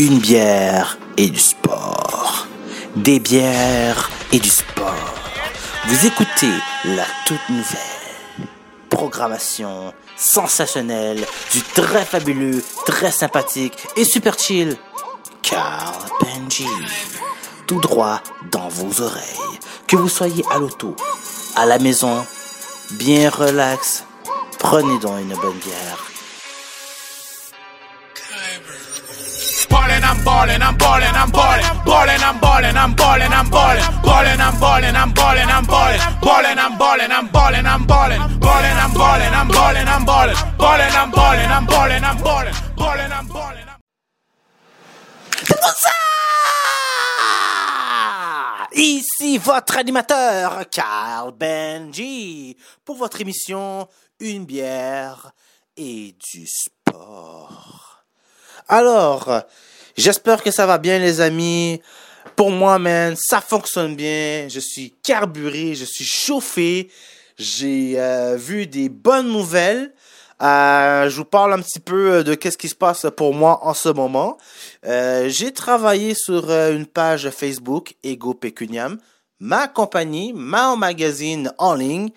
Une bière et du sport. Des bières et du sport. Vous écoutez la toute nouvelle programmation sensationnelle du très fabuleux, très sympathique et super chill Carl Benji. Tout droit dans vos oreilles. Que vous soyez à l'auto, à la maison, bien relax, prenez donc une bonne bière. Ballin', I'm. Ici votre animateur, Carl Benji, pour votre émission Une bière et du sport. Alors, j'espère que ça va bien les amis. Pour moi, man, ça fonctionne bien. Je suis carburé, je suis chauffé. J'ai euh, vu des bonnes nouvelles. Euh, je vous parle un petit peu de qu'est-ce qui se passe pour moi en ce moment. Euh, j'ai travaillé sur euh, une page Facebook, Ego Pecuniam, ma compagnie, ma magazine en ligne.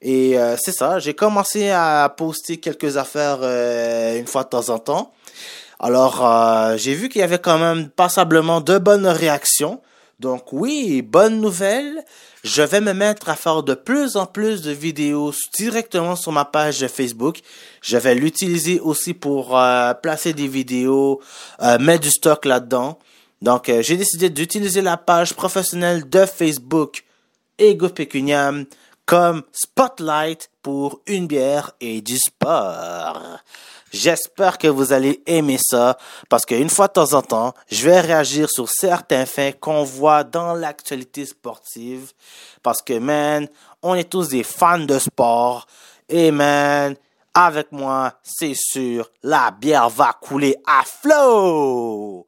Et euh, c'est ça, j'ai commencé à poster quelques affaires euh, une fois de temps en temps. Alors, euh, j'ai vu qu'il y avait quand même passablement de bonnes réactions. Donc oui, bonne nouvelle. Je vais me mettre à faire de plus en plus de vidéos directement sur ma page Facebook. Je vais l'utiliser aussi pour euh, placer des vidéos, euh, mettre du stock là-dedans. Donc euh, j'ai décidé d'utiliser la page professionnelle de Facebook Ego Pecuniam comme spotlight pour une bière et du sport. J'espère que vous allez aimer ça parce qu'une fois de temps en temps, je vais réagir sur certains faits qu'on voit dans l'actualité sportive parce que, man, on est tous des fans de sport et, man, avec moi, c'est sûr, la bière va couler à flot.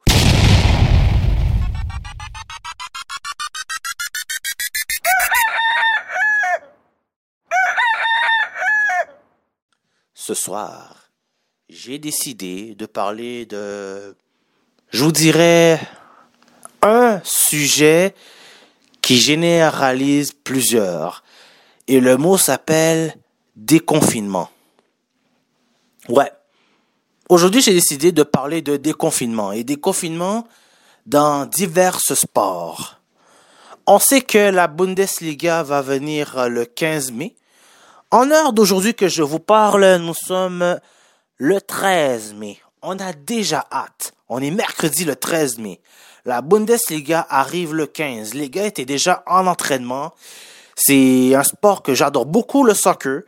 Ce soir, j'ai décidé de parler de, je vous dirais, un sujet qui généralise plusieurs. Et le mot s'appelle déconfinement. Ouais. Aujourd'hui, j'ai décidé de parler de déconfinement et déconfinement dans divers sports. On sait que la Bundesliga va venir le 15 mai. En heure d'aujourd'hui que je vous parle, nous sommes le 13 mai. On a déjà hâte. On est mercredi le 13 mai. La Bundesliga arrive le 15. Les gars étaient déjà en entraînement. C'est un sport que j'adore beaucoup, le soccer.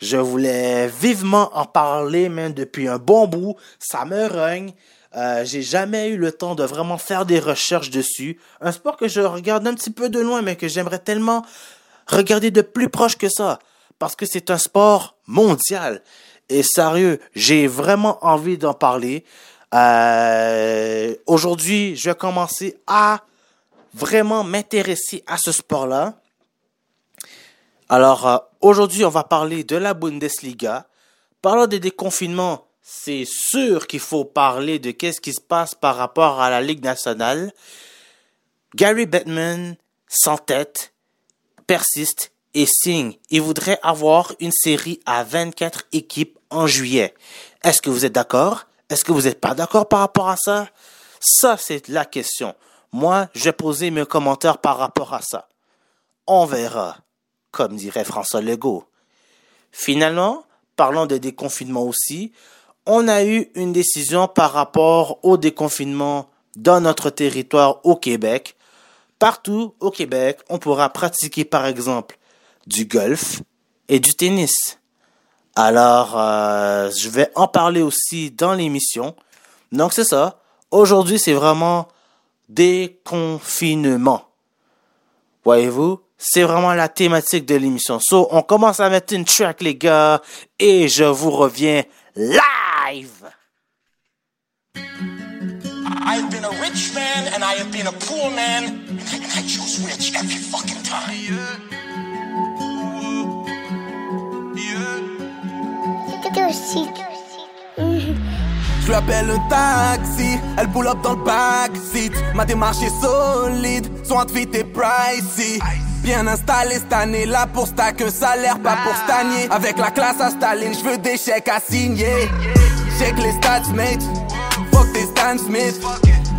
Je voulais vivement en parler, même depuis un bon bout. Ça me rogne. Euh, j'ai jamais eu le temps de vraiment faire des recherches dessus. Un sport que je regarde un petit peu de loin, mais que j'aimerais tellement regarder de plus proche que ça. Parce que c'est un sport mondial. Et sérieux, j'ai vraiment envie d'en parler. Euh, Aujourd'hui, je vais commencer à vraiment m'intéresser à ce sport-là. Alors, euh, aujourd'hui, on va parler de la Bundesliga. Parlant des déconfinements, c'est sûr qu'il faut parler de qu'est-ce qui se passe par rapport à la Ligue nationale. Gary Bettman s'entête, persiste et signe. Il voudrait avoir une série à 24 équipes en juillet. Est-ce que vous êtes d'accord? Est-ce que vous n'êtes pas d'accord par rapport à ça? Ça, c'est la question. Moi, je vais poser mes commentaires par rapport à ça. On verra, comme dirait François Legault. Finalement, parlons de déconfinement aussi, on a eu une décision par rapport au déconfinement dans notre territoire au Québec. Partout au Québec, on pourra pratiquer par exemple du golf et du tennis. Alors, euh, je vais en parler aussi dans l'émission. Donc, c'est ça. Aujourd'hui, c'est vraiment déconfinement. Voyez-vous, c'est vraiment la thématique de l'émission. So, on commence à mettre une track, les gars, et je vous reviens live. I've been a rich man and I have been a poor man, and I rich every fucking time? Je lui appelle un taxi, elle pull up dans le backseat. Ma démarche est solide, son outfit est pricey. Bien installé cette année là pour stack un salaire, pas pour stagner. Avec la classe à Staline, je veux des chèques à signer. Check les stats, mate. Fuck tes Stan Smith.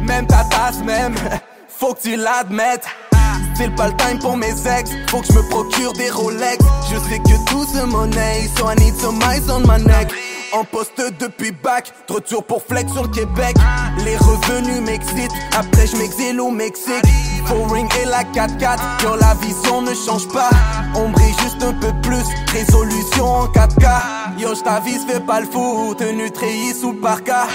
Même ta tasse, même. Faut que tu l'admettes. C'est pas le time pour mes ex. Faut que je me procure des Rolex. Je sais que tout se monnaie, so I need some eyes on my neck. En poste depuis bac, de retour pour flex sur le Québec. Les revenus m'excitent, après je m'exile au Mexique. Ring et la 4x4, quand la vision ne change pas. On brille juste un peu plus, résolution en 4K. Yo, j't'avise, fais pas le fou, tenue treillis sous parka.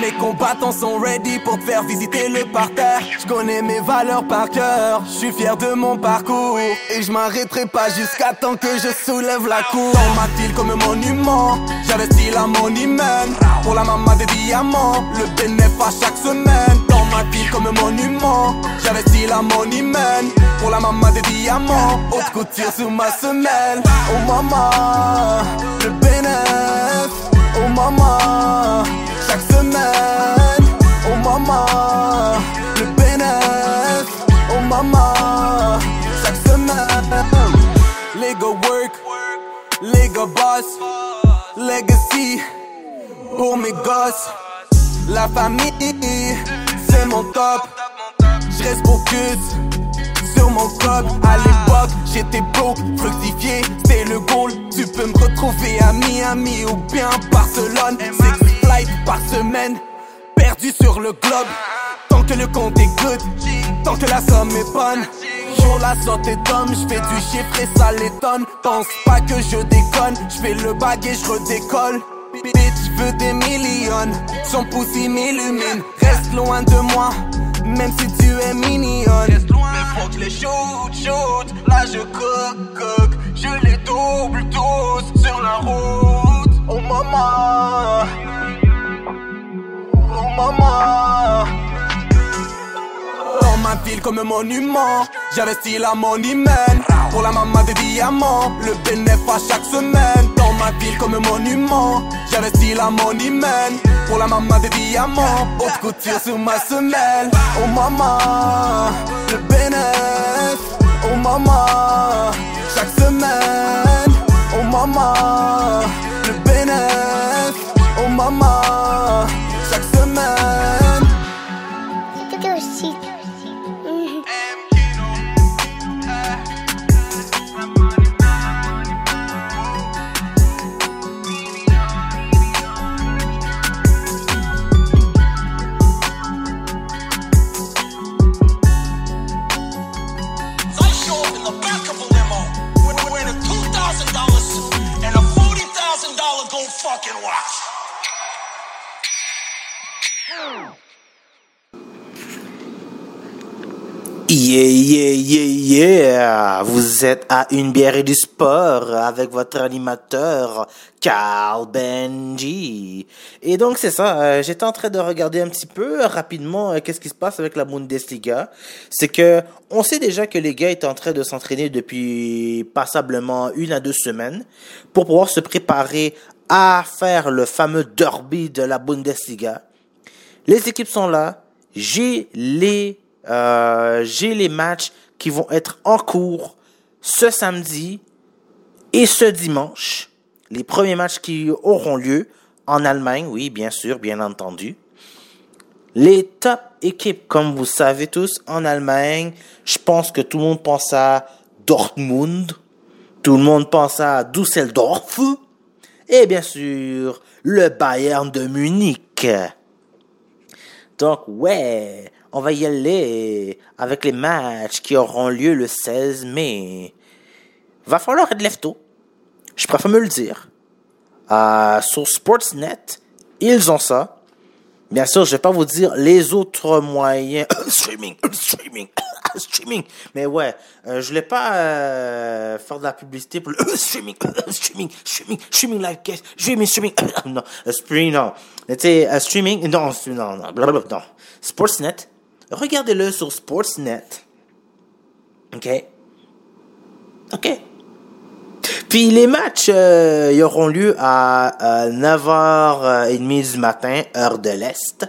Mes combattants sont ready pour te faire visiter le parterre. J'connais mes valeurs par cœur, j'suis fier de mon parcours. Et je m'arrêterai pas jusqu'à temps que je soulève la cour. Dans ma ville comme un monument, j'investis la money man. Pour la maman des diamants, le bénéfice à chaque semaine. Dans ma ville comme monument, j'investis la money man. Pour la maman des diamants, haute couture sur ma semelle. Oh maman, le bénéfice. Oh maman, chaque semaine. Oh maman, le bénéfice. Oh maman, chaque semaine. Lego work, Lego boss. Legacy pour mes gosses. La famille, c'est mon top. Je reste focus sur mon code. À l'époque, j'étais broke, fructifié, c'était le goal. Tu peux me retrouver à Miami ou bien Barcelone. Six flights par semaine, perdu sur le globe. Tant que le compte est good, tant que la somme est bonne. Jour la sortie d'homme, je fais du chiffre et ça l'étonne. Pense pas que je déconne, je fais le bague et je redécolle. Bitch, veux des millions, son pouce il m'illumine. Reste loin de moi, même si tu es mignonne. Mais faut que les shoot, shoot, là je cook, cook. Je les double tous sur la route. Oh maman, oh maman. Dans ma ville comme un monument, j'investis la money man. Pour la maman des diamants, le bénéfice à chaque semaine. Ma ville comme monument, j'investis la money man. Pour la maman des diamants, haute couture sur ma semelle. Oh maman, le bénéfice. Oh maman, chaque semaine. Oh maman, le bénéfice. Oh maman, Yeah, yeah, yeah, yeah! Vous êtes à une bière et du sport avec votre animateur Carl Benji. Et donc c'est ça, euh, j'étais en train de regarder un petit peu rapidement euh, qu'est-ce qui se passe avec la Bundesliga. C'est que on sait déjà que les gars étaient en train de s'entraîner depuis passablement une à deux semaines pour pouvoir se préparer à faire le fameux derby de la Bundesliga. Les équipes sont là. J'ai les, euh, j'ai les matchs qui vont être en cours ce samedi et ce dimanche. Les premiers matchs qui auront lieu en Allemagne, oui, bien sûr, bien entendu. Les top équipes, comme vous savez tous, en Allemagne, je pense que tout le monde pense à Dortmund, tout le monde pense à Düsseldorf, et bien sûr, le Bayern de Munich. Donc, ouais, on va y aller avec les matchs qui auront lieu le 16 mai. Va falloir être lève tôt. Je préfère me le dire. Euh, sur Sportsnet, ils ont ça. Bien sûr, je vais pas vous dire les autres moyens. streaming, streaming, streaming. Mais ouais, euh, je voulais pas euh, faire de la publicité pour le streaming, streaming, streaming, streaming live streaming, streaming. non, streaming, non. Tu sais, streaming, non, non, non, non. Sportsnet, regardez-le sur Sportsnet. OK? OK. Puis les matchs euh, auront lieu à, à 9h30 du matin, heure de l'Est.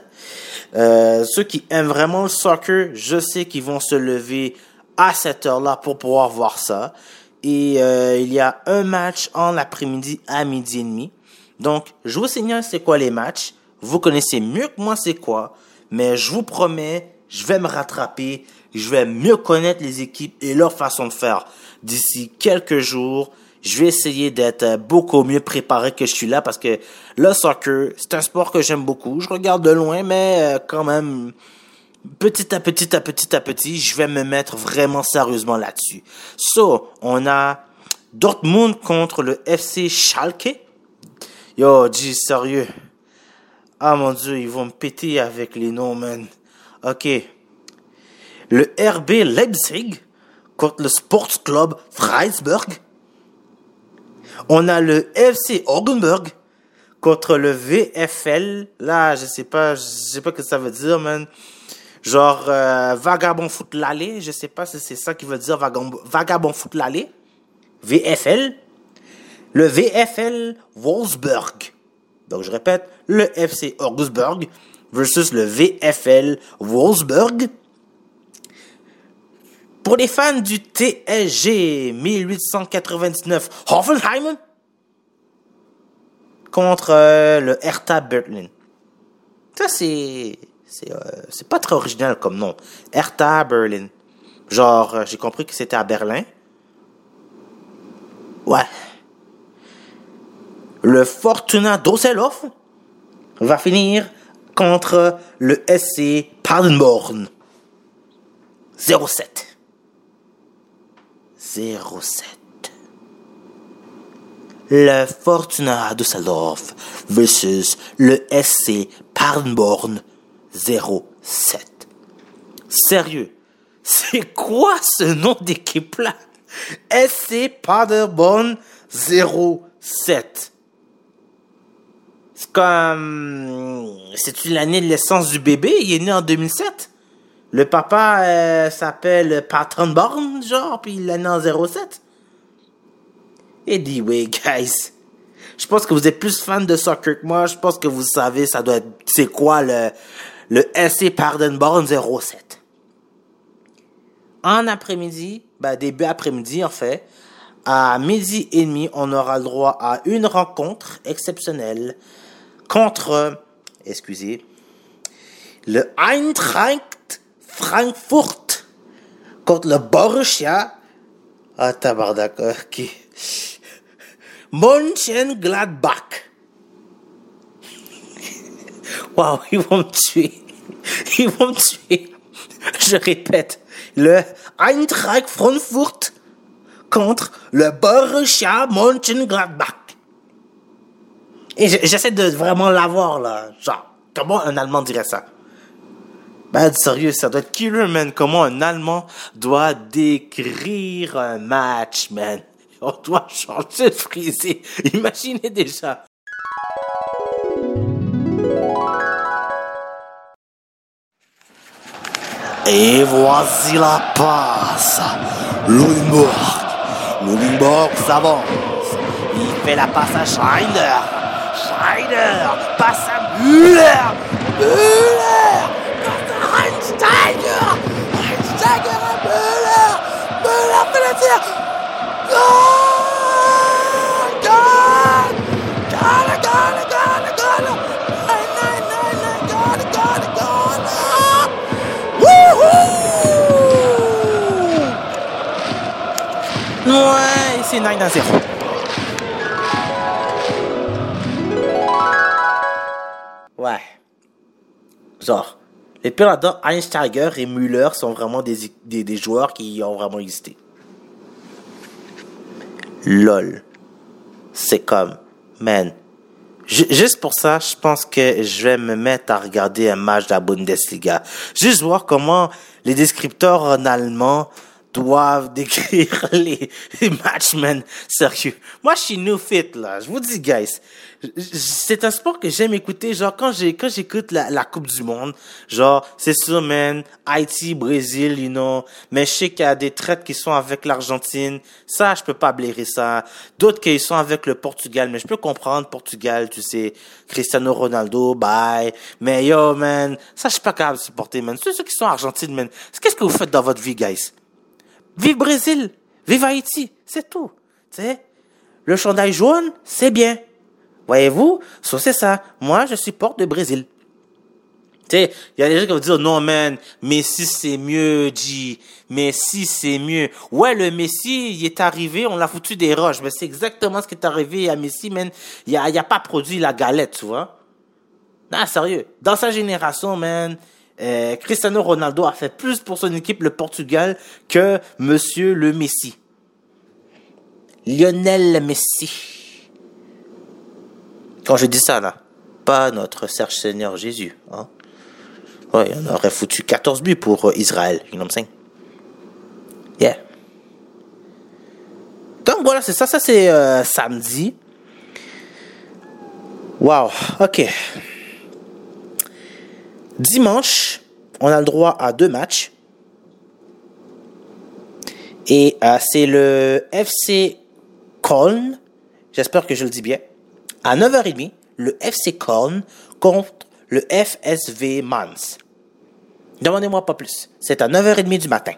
Euh, ceux qui aiment vraiment le soccer, je sais qu'ils vont se lever à cette heure-là pour pouvoir voir ça. Et euh, il y a un match en après-midi à midi et demi. Donc, je vous signale c'est quoi les matchs. Vous connaissez mieux que moi c'est quoi. Mais je vous promets, je vais me rattraper. Je vais mieux connaître les équipes et leur façon de faire. D'ici quelques jours, je vais essayer d'être beaucoup mieux préparé que je suis là parce que le soccer, c'est un sport que j'aime beaucoup. Je regarde de loin, mais euh, quand même, petit à petit à petit à petit, je vais me mettre vraiment sérieusement là-dessus. So, on a Dortmund contre le FC Schalke. Yo, dis sérieux. Ah mon dieu, ils vont me péter avec les noms, man. Ok. Le RB Leipzig contre le Sports Club Freiburg. On a le FC Augenburg contre le VFL. Là, je sais pas, je sais pas ce que ça veut dire, man. Genre euh, vagabond foot l'allée, je sais pas si c'est ça qui veut dire vagabond, vagabond foot l'allée. VFL. Le VFL Wolfsburg. Donc je répète, le FC Augsburg versus le VFL Wolfsburg. Pour les fans du TSG 1899 Hoffenheim contre euh, le Hertha Berlin. Ça, c'est. C'est euh, c'est pas très original comme nom. Hertha Berlin. Genre, euh, j'ai compris que c'était à Berlin. Ouais. Le Fortuna Düsseldorf va finir contre le SC Paderborn. 07. 07. Le Fortuna Düsseldorf versus le SC Paderborn 07. Sérieux, c'est quoi ce nom d'équipe-là? SC Paderborn 07. C'est comme... C'est-tu l'année de naissance du bébé? Il est né en 2007? Le papa euh, s'appelle Patron Born, genre, puis il est né en 07? Anyway, guys. Je pense que vous êtes plus fan de soccer que moi. Je pense que vous savez, ça doit être, c'est quoi le, le SC Paderborn 07. En après-midi, ben début après-midi en fait, à midi et demi, on aura le droit à une rencontre exceptionnelle contre, excusez, le Eintracht Frankfurt contre le Borussia. Ah, tabarnak, ok. Mönchengladbach. Wow, ils vont me tuer. Ils vont me tuer. Je répète, le Eintracht Frankfurt contre le Borussia Mönchengladbach. Et j'essaie de vraiment l'avoir, là. Genre, comment un Allemand dirait ça? Ben, sérieux, ça doit être killer, man. Comment un Allemand doit décrire un match, man? On doit changer de frisé. Imaginez déjà. Et voici la passe. Ludenborg. Ludenborg s'avance. Il fait la passe à Schneider. Schneider à Müller. Müller passe à Einsteiger. Einsteiger à Müller. Müller fait le tir. Goal! Ouais, c'est 9 à 0. Ouais. Genre, les perdants Einsteiger et Müller sont vraiment des, des, des joueurs qui ont vraiment existé. LOL. C'est comme, man. Ju- Juste pour ça, je pense que je vais me mettre à regarder un match de la Bundesliga. Juste voir comment les descripteurs en allemand doivent décrire les, matchs, man. Sérieux. Moi, je suis new fit, là. Je vous dis, guys. C'est un sport que j'aime écouter. Genre, quand j'ai, j'écoute la, Coupe du Monde, genre, c'est sûr, man. Haïti, Brésil, you know. Mais je sais qu'il y a des traites qui sont avec l'Argentine. Ça, je peux pas blairer ça. D'autres qui sont avec le Portugal. Mais je peux comprendre Portugal, tu sais. Cristiano Ronaldo, bye. Mais yo, man. Ça, je suis pas capable de supporter, man. Ceux, ceux qui sont Argentine, man. Qu'est-ce que vous faites dans votre vie, guys? Vive Brésil, vive Haïti, c'est tout. Le chandail jaune, c'est bien. Voyez-vous, ça c'est ça. Moi, je supporte le Brésil. Il y a des gens qui vont dire non man, Messi c'est mieux, G. Messi c'est mieux. Ouais, le Messi, il est arrivé, on l'a foutu des roches, mais c'est exactement ce qui est arrivé à Messi, man. Il a, a pas produit la galette, tu vois. Non, sérieux. Dans sa génération, man, euh, Cristiano Ronaldo a fait plus pour son équipe, le Portugal, que Monsieur le Messi. Lionel Messi. Quand je dis ça, là, pas notre Serge Seigneur Jésus. Hein? Ouais, on aurait foutu 14 buts pour euh, Israël, you know what I'm saying? Yeah. Donc voilà, c'est ça, ça c'est euh, samedi. Wow, ok. Dimanche, on a le droit à deux matchs. Et euh, c'est le FC Köln, j'espère que je le dis bien, à 9h30, le FC Köln contre le FSV Mans. Demandez-moi pas plus. C'est à 9h30 du matin.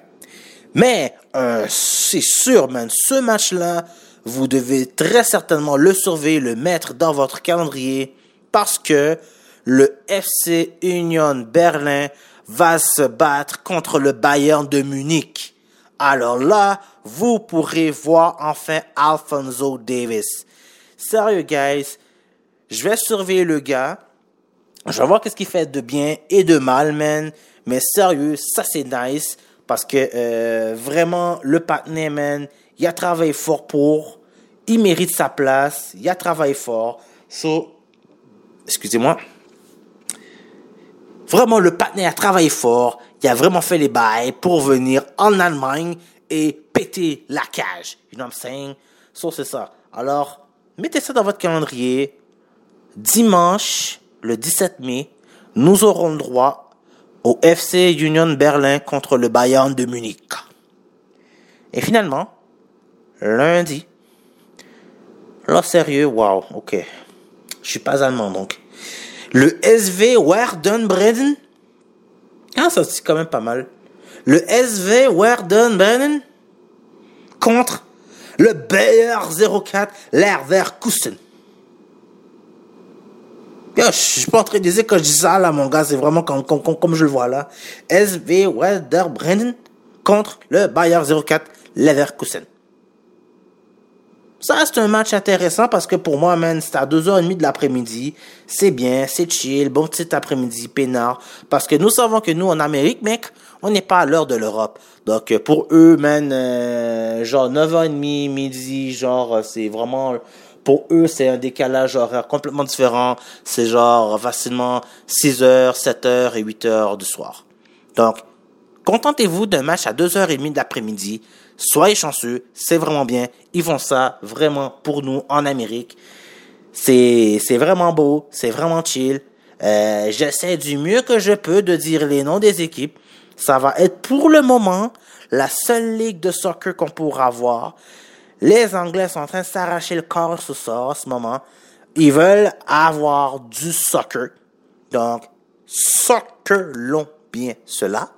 Mais euh, c'est sûr, man, ce match-là, vous devez très certainement le surveiller, le mettre dans votre calendrier parce que le FC Union Berlin va se battre contre le Bayern de Munich. Alors là, vous pourrez voir enfin Alfonso Davis. Sérieux, guys, je vais surveiller le gars. Je vais voir qu'est-ce qu'il fait de bien et de mal, man. Mais sérieux, ça c'est nice parce que euh, vraiment le partenaire, man, il a travaillé fort pour. Il mérite sa place. Il a travaillé fort. So, excusez-moi. Vraiment, le partenaire a travaillé fort. Il a vraiment fait les bails pour venir en Allemagne et péter la cage. You know what I'm saying? So, c'est ça. Alors, mettez ça dans votre calendrier. Dimanche, le 17 mai, nous aurons droit au FC Union Berlin contre le Bayern de Munich. Et finalement, lundi, là, sérieux, wow, ok. Je suis pas allemand, donc. Le SV Werden Bremen. Ah, ça c'est quand même pas mal. Le SV Werden Bremen contre le Bayer 04 Leverkusen. Yo, je suis pas en train de dire que je dis ça là, mon gars, c'est vraiment comme, comme, comme, je le vois là. SV Werder Bremen contre le Bayer 04 Leverkusen. Ça, c'est un match intéressant parce que pour moi, man, c'est à 2h30 de l'après-midi. C'est bien, c'est chill, bon petit après-midi, peinard. Parce que nous savons que nous, en Amérique, mec, on n'est pas à l'heure de l'Europe. Donc, pour eux, man, euh, genre 9h30, midi, genre, c'est vraiment... Pour eux, c'est un décalage horaire complètement différent. C'est genre facilement 6h, 7h et 8h du soir. Donc, contentez-vous d'un match à 2h30 d'après-midi. Soyez chanceux, c'est vraiment bien. Ils font ça vraiment pour nous en Amérique. C'est, vraiment beau, c'est vraiment chill. Euh, j'essaie du mieux que je peux de dire les noms des équipes. Ça va être pour le moment la seule ligue de soccer qu'on pourra avoir. Les Anglais sont en train de s'arracher le corps sous ça en ce moment. Ils veulent avoir du soccer. Donc, soccer long bien cela.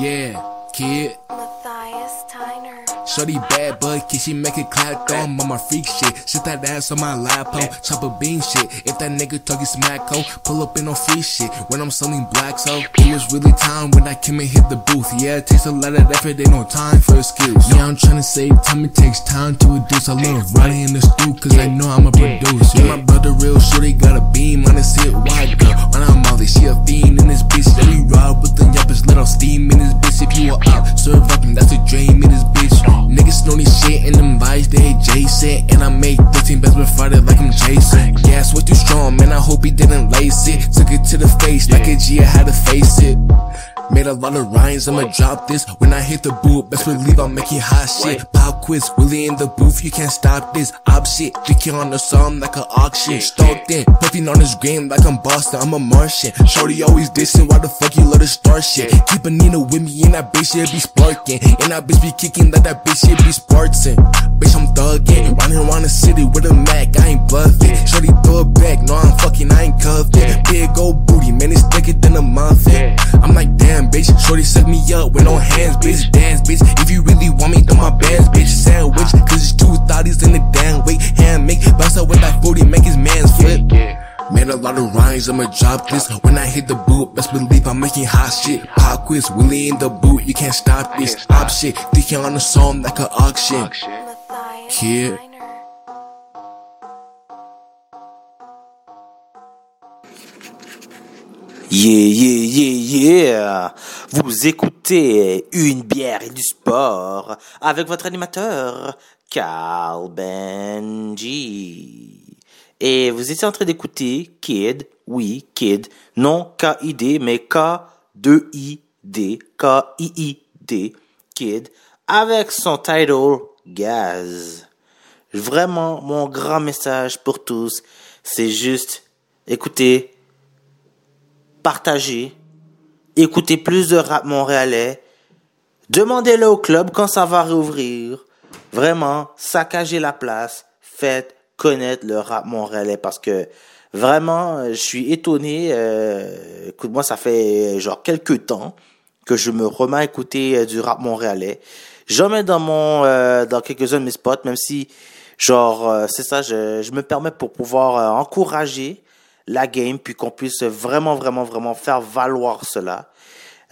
Yeah, kid. Matthias Tyner. Shorty bad but kid, she make it clap thumb on my freak shit. Sit that ass on my lap, ho. Chop a bean shit. If that nigga talking smack, ho. Pull up in on free shit. When I'm selling blacks, ho. It was really time when I came and hit the booth. Yeah, it takes a lot of effort, ain't no time for excuse. Yeah, I'm tryna save time, it takes time to reduce. I love riding in the stool, cause I know I'm a producer. Yeah, my brother real shorty got a beam on his hip, white girl. When I'm Molly, she a fiend in this bitch. Yeah, we ride with the yuppers, let off steam in this bitch. If you are out, serve up, and that's a dream in this bitch. Niggas know this shit and them bodies they adjacent. And I made 13 bets with Friday like I'm Jason. Gas was too strong, man. I hope he didn't lace it. Took it to the face like a G, I had to face it. Made a lot of rhymes, I'ma drop this. When I hit the boot, best believe I'm making hot shit. Pop quiz, Willie in the booth, you can't stop this. Op shit, thinking on the song like an auction. Stalked in, putting on his game like I'm Boston, I'm a Martian. Shorty always dissing, why the fuck you love to start shit? Keep a Nina with me, and that bitch shit be sparking. And that bitch be kicking like that bitch shit be sparking. Bitch, I'm thugging, running around the city with a Mac, I ain't bluffing. Shorty throw it back, no, I'm fucking, I ain't cuffing. Big old booty, man, it's thicker than a muffin. I'm like, damn, bitch, shorty suck me up with no hands, bitch, dance, bitch. If you really want me, throw my bands, bitch, sandwich. Cause it's two thotties in the damn weight, hand make. Bounce out with that 40, make his man's flip. Made a lot of rhymes, I'ma drop this. When I hit the boot, best believe I'm making hot shit. Pop quiz, Willie in the boot, you can't stop this. Op shit, thinking on the song like an auction. Kid. Yeah, yeah, yeah, yeah. Vous écoutez Une bière et du sport avec votre animateur, Carl Benji. Et vous étiez en train d'écouter Kid, oui, Kid, non K-I-D, mais K-2-I-D, K-I-I-D, Kid, avec son title Gaz. Vraiment, mon grand message pour tous, c'est juste, écoutez, partagez, écoutez plus de rap montréalais, demandez-le au club quand ça va réouvrir. Vraiment, saccagez la place, faites connaître le rap montréalais parce que vraiment, euh, je suis étonné. Euh, écoute-moi, ça fait euh, genre quelques temps que je me remets à écouter euh, du rap montréalais. J'en mets dans mon, euh, dans quelques-uns de mes spots, même si, genre, euh, c'est ça, je, je me permets pour pouvoir encourager la game, puis qu'on puisse vraiment, vraiment, vraiment faire valoir cela.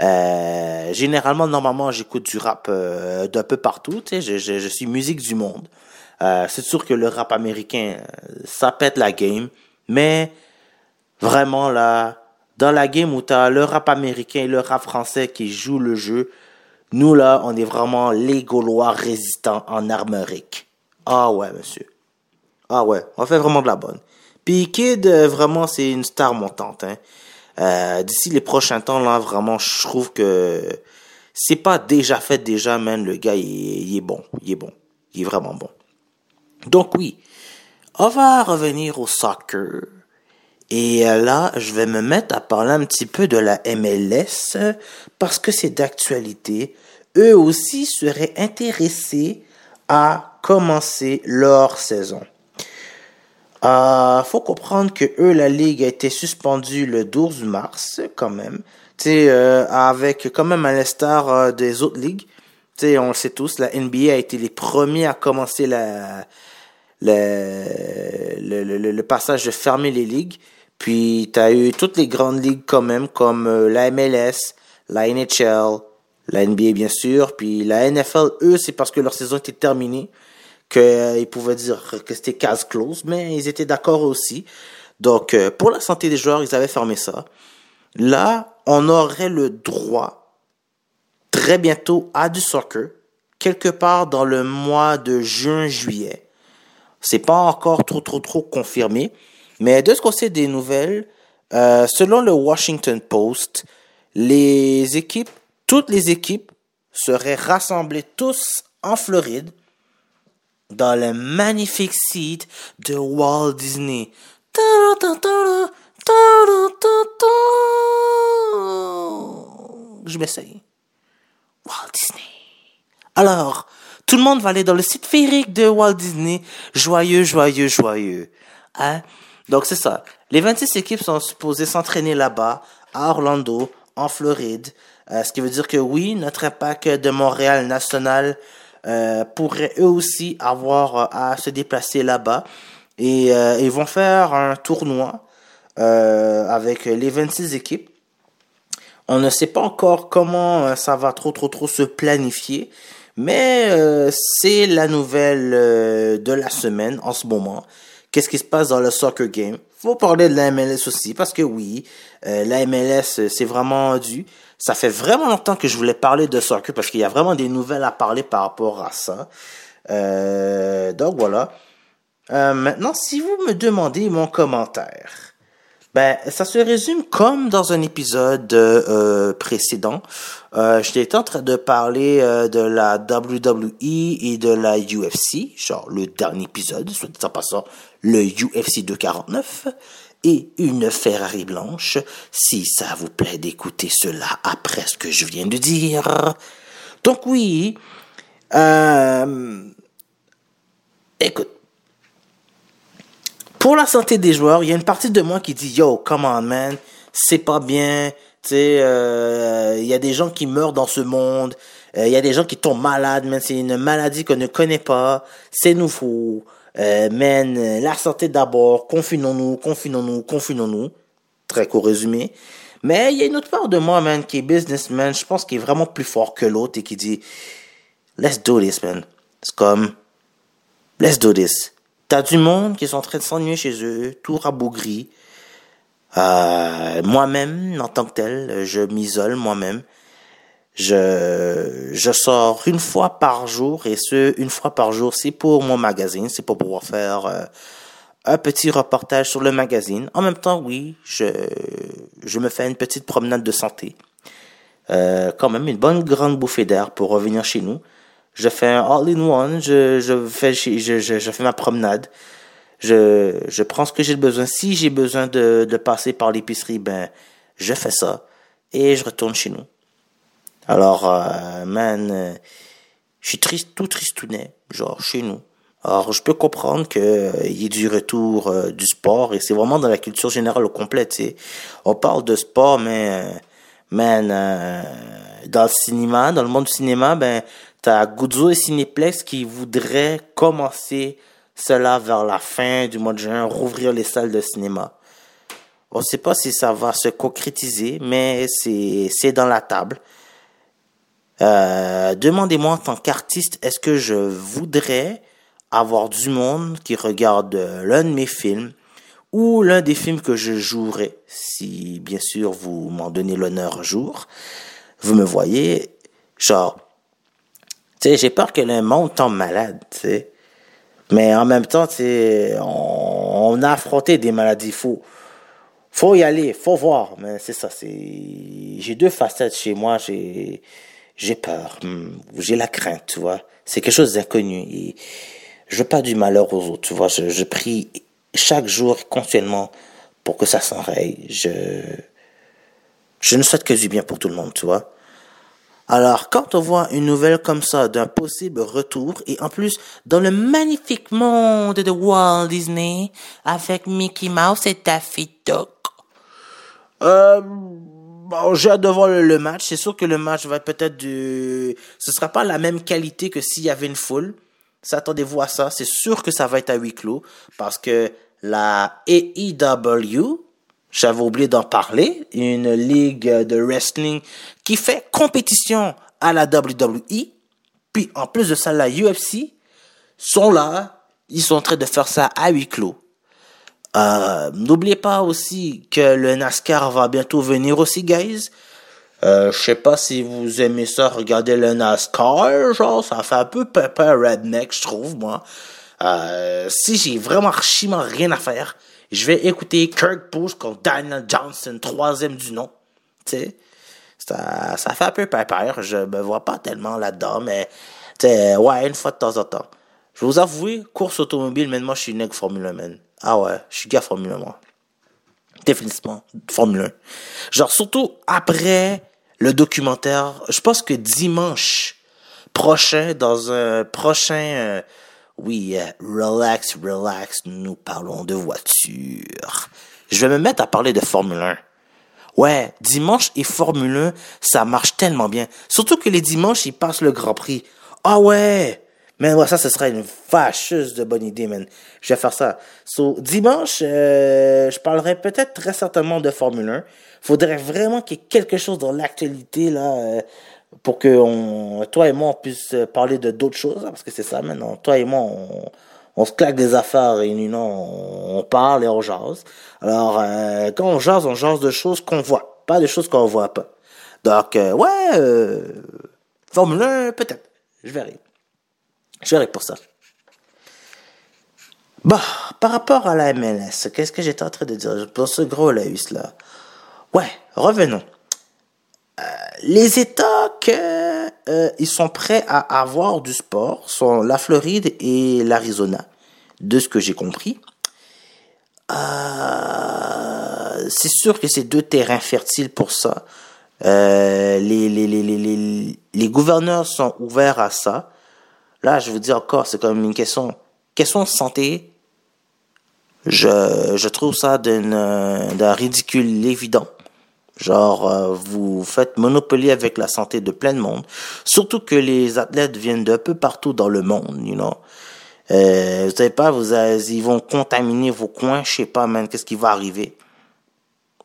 Euh, généralement, normalement, j'écoute du rap euh, d'un peu partout. Tu sais, je, je, suis musique du monde. Euh, c'est sûr que le rap américain, ça pète la game, mais vraiment là, dans la game où t'as le rap américain et le rap français qui jouent le jeu, nous là, on est vraiment les Gaulois résistants en armerique. Ah ouais, monsieur. Ah ouais, on fait vraiment de la bonne. Puis Kid, euh, vraiment, c'est une star montante. Hein. Euh, D'ici les prochains temps, là, vraiment, je trouve que c'est pas déjà fait déjà, man. Le gars, il est, bon. Il est bon. Il est vraiment bon. Donc oui, on va revenir au soccer. Et euh, là, je vais me mettre à parler un petit peu de la MLS parce que c'est d'actualité. Eux aussi seraient intéressés à commencer leur saison. Euh, faut comprendre que eux, la ligue a été suspendue le 12 mars, quand même. Tu euh, avec quand même à l'instar euh, des autres ligues. Tu on le sait tous, la NBA a été les premiers à commencer la, le, le, le, le passage de fermer les ligues. Puis, tu as eu toutes les grandes ligues quand même, comme euh, la MLS, la NHL, la NBA bien sûr, puis la NFL, eux, c'est parce que leur saison était terminée qu'ils euh, pouvaient dire que c'était case close, mais ils étaient d'accord aussi. Donc, euh, pour la santé des joueurs, ils avaient fermé ça. Là, on aurait le droit, très bientôt, à du soccer, quelque part dans le mois de juin-juillet. C'est pas encore trop, trop, trop confirmé. Mais de ce qu'on sait des nouvelles, euh, selon le Washington Post, les équipes, toutes les équipes seraient rassemblées tous en Floride dans le magnifique site de Walt Disney. Je m'essaye. Walt Disney. Alors, tout le monde va aller dans le site féerique de Walt Disney. Joyeux, joyeux, joyeux. Hein? Donc, c'est ça. Les 26 équipes sont supposées s'entraîner là-bas, à Orlando, en Floride. Euh, ce qui veut dire que oui, notre impact de Montréal national euh, pourrait eux aussi avoir euh, à se déplacer là-bas. Et euh, ils vont faire un tournoi avec les 26 équipes. On ne sait pas encore comment ça va trop trop trop se planifier, mais c'est la nouvelle de la semaine en ce moment. Qu'est-ce qui se passe dans le soccer game? Faut parler de la MLS aussi parce que oui, la MLS c'est vraiment dû. Ça fait vraiment longtemps que je voulais parler de soccer parce qu'il y a vraiment des nouvelles à parler par rapport à ça. Euh, donc voilà. Euh, maintenant, si vous me demandez mon commentaire Ben, ça se résume comme dans un épisode euh, précédent. Euh, J'étais en train de parler euh, de la WWE et de la UFC, genre le dernier épisode, soit dit en passant, le UFC 249 et une Ferrari blanche, si ça vous plaît d'écouter cela après ce que je viens de dire. Donc oui, euh, écoute, pour la santé des joueurs, il y a une partie de moi qui dit yo, come on man, c'est pas bien. Tu sais, euh, il y a des gens qui meurent dans ce monde. Euh, Il y a des gens qui tombent malades, mais c'est une maladie qu'on ne connaît pas. C'est nouveau. Euh, man, euh, la santé d'abord. Confinons-nous, confinons-nous, confinons-nous. Très court résumé. Mais il y a une autre part de moi, man, qui est businessman. Je pense qu'il est vraiment plus fort que l'autre et qui dit, let's do this, man. C'est comme, let's do this. T'as du monde qui sont en train de s'ennuyer chez eux, tout rabougri. Euh, moi-même, en tant que tel, je m'isole moi-même. Je, je sors une fois par jour et ce, une fois par jour, c'est pour mon magazine, c'est pour pouvoir faire euh, un petit reportage sur le magazine. En même temps, oui, je, je me fais une petite promenade de santé. Euh, quand même, une bonne grande bouffée d'air pour revenir chez nous. Je fais un all-in-one, je, je, fais, je, je, je fais ma promenade. Je, je prends ce que j'ai besoin. Si j'ai besoin de, de passer par l'épicerie, ben, je fais ça. Et je retourne chez nous. Alors, euh, man, euh, je suis triste, tout tristounet, genre chez nous. Alors, je peux comprendre que euh, y ait du retour du sport et c'est vraiment dans la culture générale au complet, tu sais. On parle de sport, mais man, dans le cinéma, dans le monde du cinéma, ben, t'as Guzzo et Cinéplex qui voudraient commencer cela vers la fin du mois de juin, rouvrir les salles de cinéma. On sait pas si ça va se concrétiser, mais c'est dans la table. Euh, Demandez-moi en tant qu'artiste, est-ce que je voudrais avoir du monde qui regarde euh, l'un de mes films ou l'un des films que je jouerai, si bien sûr vous m'en donnez l'honneur un jour? Vous me voyez, genre, tu sais, j'ai peur que le monde tombe malade, tu sais. Mais en même temps, tu sais, on, a affronté des maladies. Faut, faut y aller, faut voir. Mais c'est ça, c'est, j'ai deux facettes chez moi. J'ai, j'ai peur, hmm, j'ai la crainte, tu vois. C'est quelque chose d'inconnu. Je veux pas du malheur aux autres, tu vois. Je, je prie chaque jour continuellement pour que ça s'enraye. Je, je ne souhaite que du bien pour tout le monde, tu vois. Alors, quand on voit une nouvelle comme ça d'un possible retour, et en plus dans le magnifique monde de Walt Disney, avec Mickey Mouse et Daffy Duck, euh, bon, j'ai hâte de voir le, match. C'est sûr que le match va être peut-être du... Ce sera pas la même qualité que s'il y avait une foule. Ça, attendez-vous à ça. C'est sûr que ça va être à huis clos, parce que la AEW, j'avais oublié d'en parler, une ligue de wrestling qui fait compétition à la WWE. Puis en plus de ça, la UFC sont là. Ils sont en train de faire ça à huis clos. Euh, N'oubliez pas aussi que le NASCAR va bientôt venir aussi, guys. Euh, je sais pas si vous aimez ça, regarder le NASCAR, genre, ça fait un peu pepper redneck, je trouve, moi. Euh, si j'ai vraiment archiment rien à faire, je vais écouter Kirk Busch contre Daniel Johnson, troisième du nom. Tu sais, ça, ça fait un peu pepper. Je me vois pas tellement là-dedans, mais tu sais, ouais, une fois de temps en temps. Je vous avouer, course automobile, mais moi, je suis nègre Formule 1, man. Ah ouais, je suis gars Formule 1, moi. Définitivement, Formule 1. Genre, surtout après le documentaire, je pense que dimanche prochain, dans un prochain, euh, oui, euh, relax, relax, nous parlons de voiture. Je vais me mettre à parler de Formule 1. Ouais, dimanche et Formule 1, ça marche tellement bien. Surtout que les dimanches, ils passent le Grand Prix. Ah ouais! Mais ouais, ça, ce serait une fâcheuse de bonne idée, man. Je vais faire ça. So, dimanche, euh, je parlerai peut-être très certainement de Formule 1. Faudrait vraiment qu'il y ait quelque chose dans l'actualité, là, euh, pour que on, toi et moi, on puisse euh, parler de d'autres choses, hein, parce que c'est ça, maintenant. Toi et moi, on, on se claque des affaires et nous, non, on, parle et on jase. Alors, euh, quand on jase, on jase de choses qu'on voit, pas de choses qu'on voit pas. Donc, euh, ouais, euh, Formule 1, peut-être. Je verrai. Je verrai pour ça. Bon, par rapport à la MLS, qu'est-ce que j'étais en train de dire? Pour ce gros Laus là? Ouais, revenons. Euh, les États que euh, ils sont prêts à avoir du sport sont la Floride et l'Arizona, de ce que j'ai compris. Euh, c'est sûr que c'est deux terrains fertiles pour ça. Les, les, les, les, les, gouverneurs sont ouverts à ça. Là, je vous dis encore, c'est comme une question, question de santé. Je, je trouve ça d'un ridicule évident. Genre, euh, vous faites monopoly avec la santé de plein de monde. Surtout que les athlètes viennent d'un peu partout dans le monde, you know. Euh, vous savez pas, vous ils vont contaminer vos coins, je sais pas, man, qu'est-ce qui va arriver.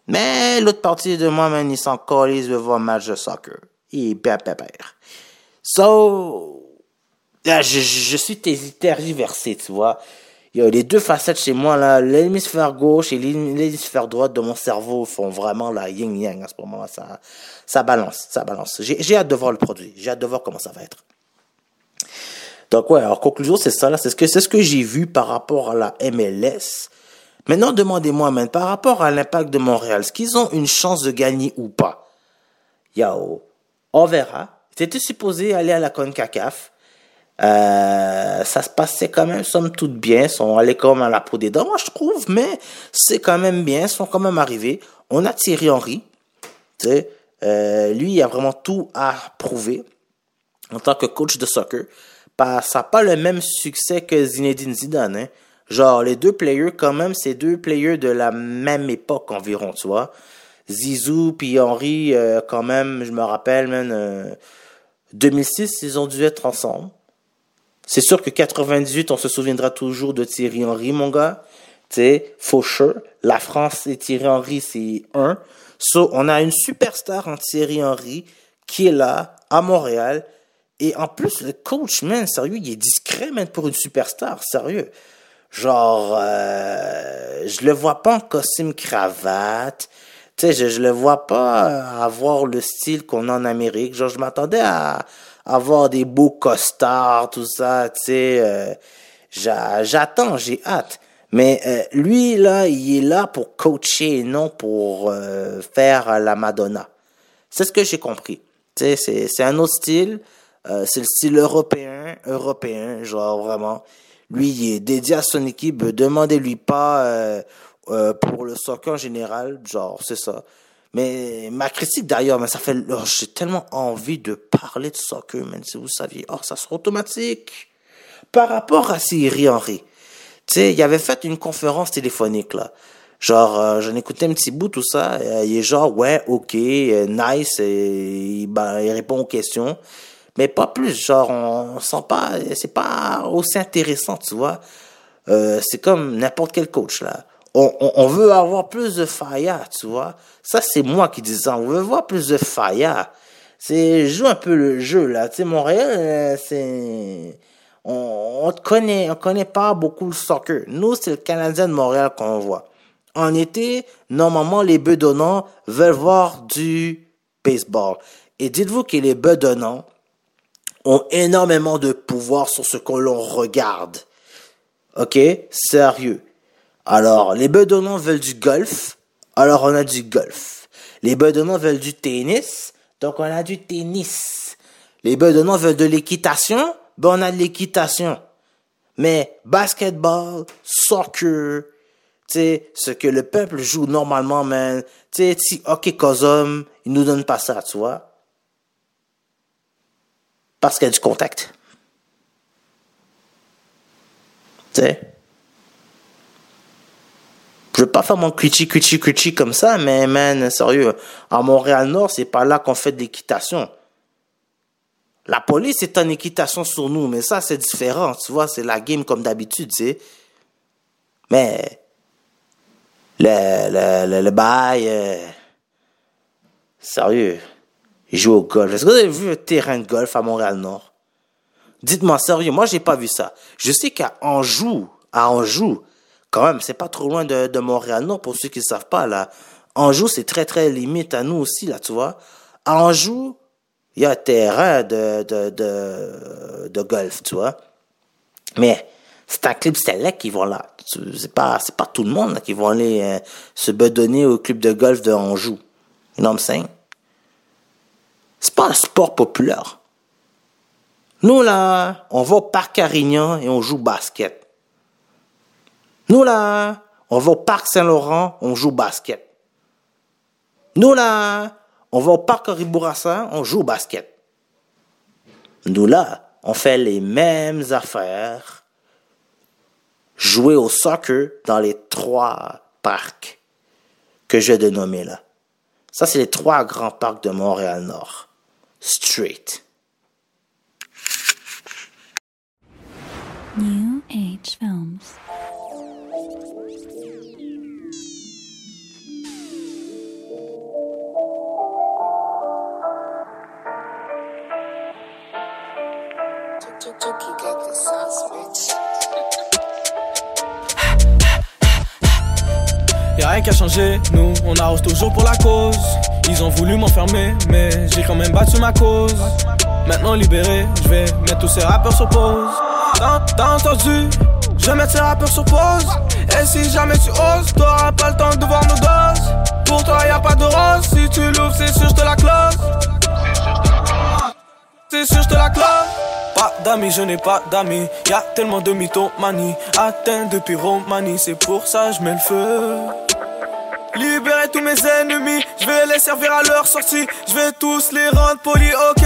Mais l'autre partie de moi, man, ils s'en collent, ils voir un match de soccer. Et bien, bien, So, là, je, je suis tergiversé, tu vois. Il y a les deux facettes chez moi, là. L'hémisphère gauche et l'hémisphère droite de mon cerveau font vraiment la yin-yang à ce moment-là. Ça, ça balance, ça balance. J'ai hâte de voir le produit. J'ai hâte de voir comment ça va être. Donc ouais, en conclusion, c'est ça là, c'est ce que c'est ce que j'ai vu par rapport à la MLS. Maintenant, demandez-moi même par rapport à l'impact de Montréal, est-ce qu'ils ont une chance de gagner ou pas? Yao, on verra. C'était supposé aller à la CONCACAF. Euh, ça se passait quand même, somme toute bien. Ils sont allés comme à la peau des dents, moi je trouve, mais c'est quand même bien. Ils sont quand même arrivés. On a Thierry Henry. Euh, lui, il a vraiment tout à prouver en tant que coach de soccer pas, ça n'a pas le même succès que Zinedine Zidane. Hein. Genre, les deux players, quand même, c'est deux players de la même époque environ, tu vois. Zizou puis Henry, euh, quand même, je me rappelle, même 2006, euh, ils ont dû être ensemble. C'est sûr que 98, on se souviendra toujours de Thierry Henry, mon gars. Tu sais, Faucheux. La France et Thierry Henry, c'est un. So, on a une superstar en Thierry Henry qui est là, à Montréal, et en plus, le coach, man, sérieux, il est discret, man, pour une superstar, sérieux. Genre, euh, je le vois pas en costume cravate. Tu sais, je, je le vois pas avoir le style qu'on a en Amérique. Genre, je m'attendais à, avoir des beaux costards, tout ça, tu sais. Euh, j'attends, j'ai hâte. Mais euh, lui, là, il est là pour coacher, non pour euh, faire la Madonna. C'est ce que j'ai compris. Tu sais, c'est un autre style. Euh, c'est le style européen, européen, genre vraiment. Lui, il est dédié à son équipe. Demandez-lui pas euh, euh, pour le soccer en général, genre c'est ça. Mais ma critique d'ailleurs, mais ça fait, oh, j'ai tellement envie de parler de soccer, même si vous saviez, oh ça sera automatique. Par rapport à Thierry Henry, tu sais, il avait fait une conférence téléphonique là. Genre, j'en écoutais un petit bout, tout ça. il est genre, ouais, ok, nice. Et, ben, il répond aux questions mais pas plus. Genre, on, sent pas, c'est pas aussi intéressant, tu vois. Euh, c'est comme n'importe quel coach là. On, on, veut avoir plus de faya, tu vois. Ça, c'est moi qui dis ça. On veut voir plus de faya. C'est joue un peu le jeu là. Tu sais, Montréal, euh, c'est on, on connaît, on connaît pas beaucoup le soccer. Nous, c'est le Canadien de Montréal qu'on voit. En été, normalement, les bedonnants veulent voir du baseball. Et dites-vous que les bedonnants, ont énormément de pouvoir sur ce que l'on regarde. Ok? Sérieux. Alors, les bedonnants veulent du golf, alors on a du golf. Les bedonnants veulent du tennis, donc on a du tennis. Les bedonnants veulent de l'équitation, ben on a de l'équitation. Mais basketball, soccer, sais, ce que le peuple joue normalement, man, tu sais, si hockey cosum, ils nous donnent pas ça, tu vois. Parce qu'il y a du contact. Tu? Je veux pas faire mon cuchi cuchi cuchi comme ça, mais man, sérieux, à Montréal-Nord, c'est pas là qu'on fait de l'équitation. La police est en équitation sur nous, mais ça, c'est différent, tu vois, c'est la game comme d'habitude, tu sais. Mais, le, le, le, bail, euh, sérieux, joue au golf. Est-ce que vous avez vu un terrain de golf à Montréal-Nord? Dites-moi sérieux, moi j'ai pas vu ça. Je sais qu'à Anjou, à Anjou, quand même, c'est pas trop loin de, de Montréal-Nord pour ceux qui ne savent pas, là. Anjou, c'est très très limite à nous aussi, là, tu vois. À Anjou, il y a un terrain de, de, de, de golf, tu vois. Mais C'est un club select qui vont là. C'est pas, c'est pas tout le monde là, qui vont aller euh, se bedonner au club de golf de Anjou. You know what? C'est pas un sport populaire. Nous, là, on va au parc Carignan et on joue basket. Nous, là, on va au parc Saint-Laurent, on joue basket. Nous, là, on va au parc Ribourassa, on joue basket. Nous, là, on fait les mêmes affaires. Jouer au soccer dans les trois parcs que je nommer là. Ça, c'est les trois grands parcs de Montréal-Nord. Straight. New Age Films. Y'a rien qui a changé, nous on arrose toujours pour la cause. Ils ont voulu m'enfermer, mais j'ai quand même battu ma cause. Maintenant libéré, je vais mettre tous ces rappeurs sur pause. T'as entendu? Je vais mettre ces rappeurs sur pause. Et si jamais tu oses, t'auras pas le temps de voir nos doses. Pour toi, y a pas de rose. Si tu l'ouvres, c'est sûr, je te la close. C'est sûr, je te la close. Pas d'amis, je n'ai pas d'amis. Y a tellement de mythomanie. Atteint de pyromanie, c'est pour ça je mets le feu. Libérer tous mes ennemis, je vais les servir à leur sortie. Je vais tous les rendre polis, ok?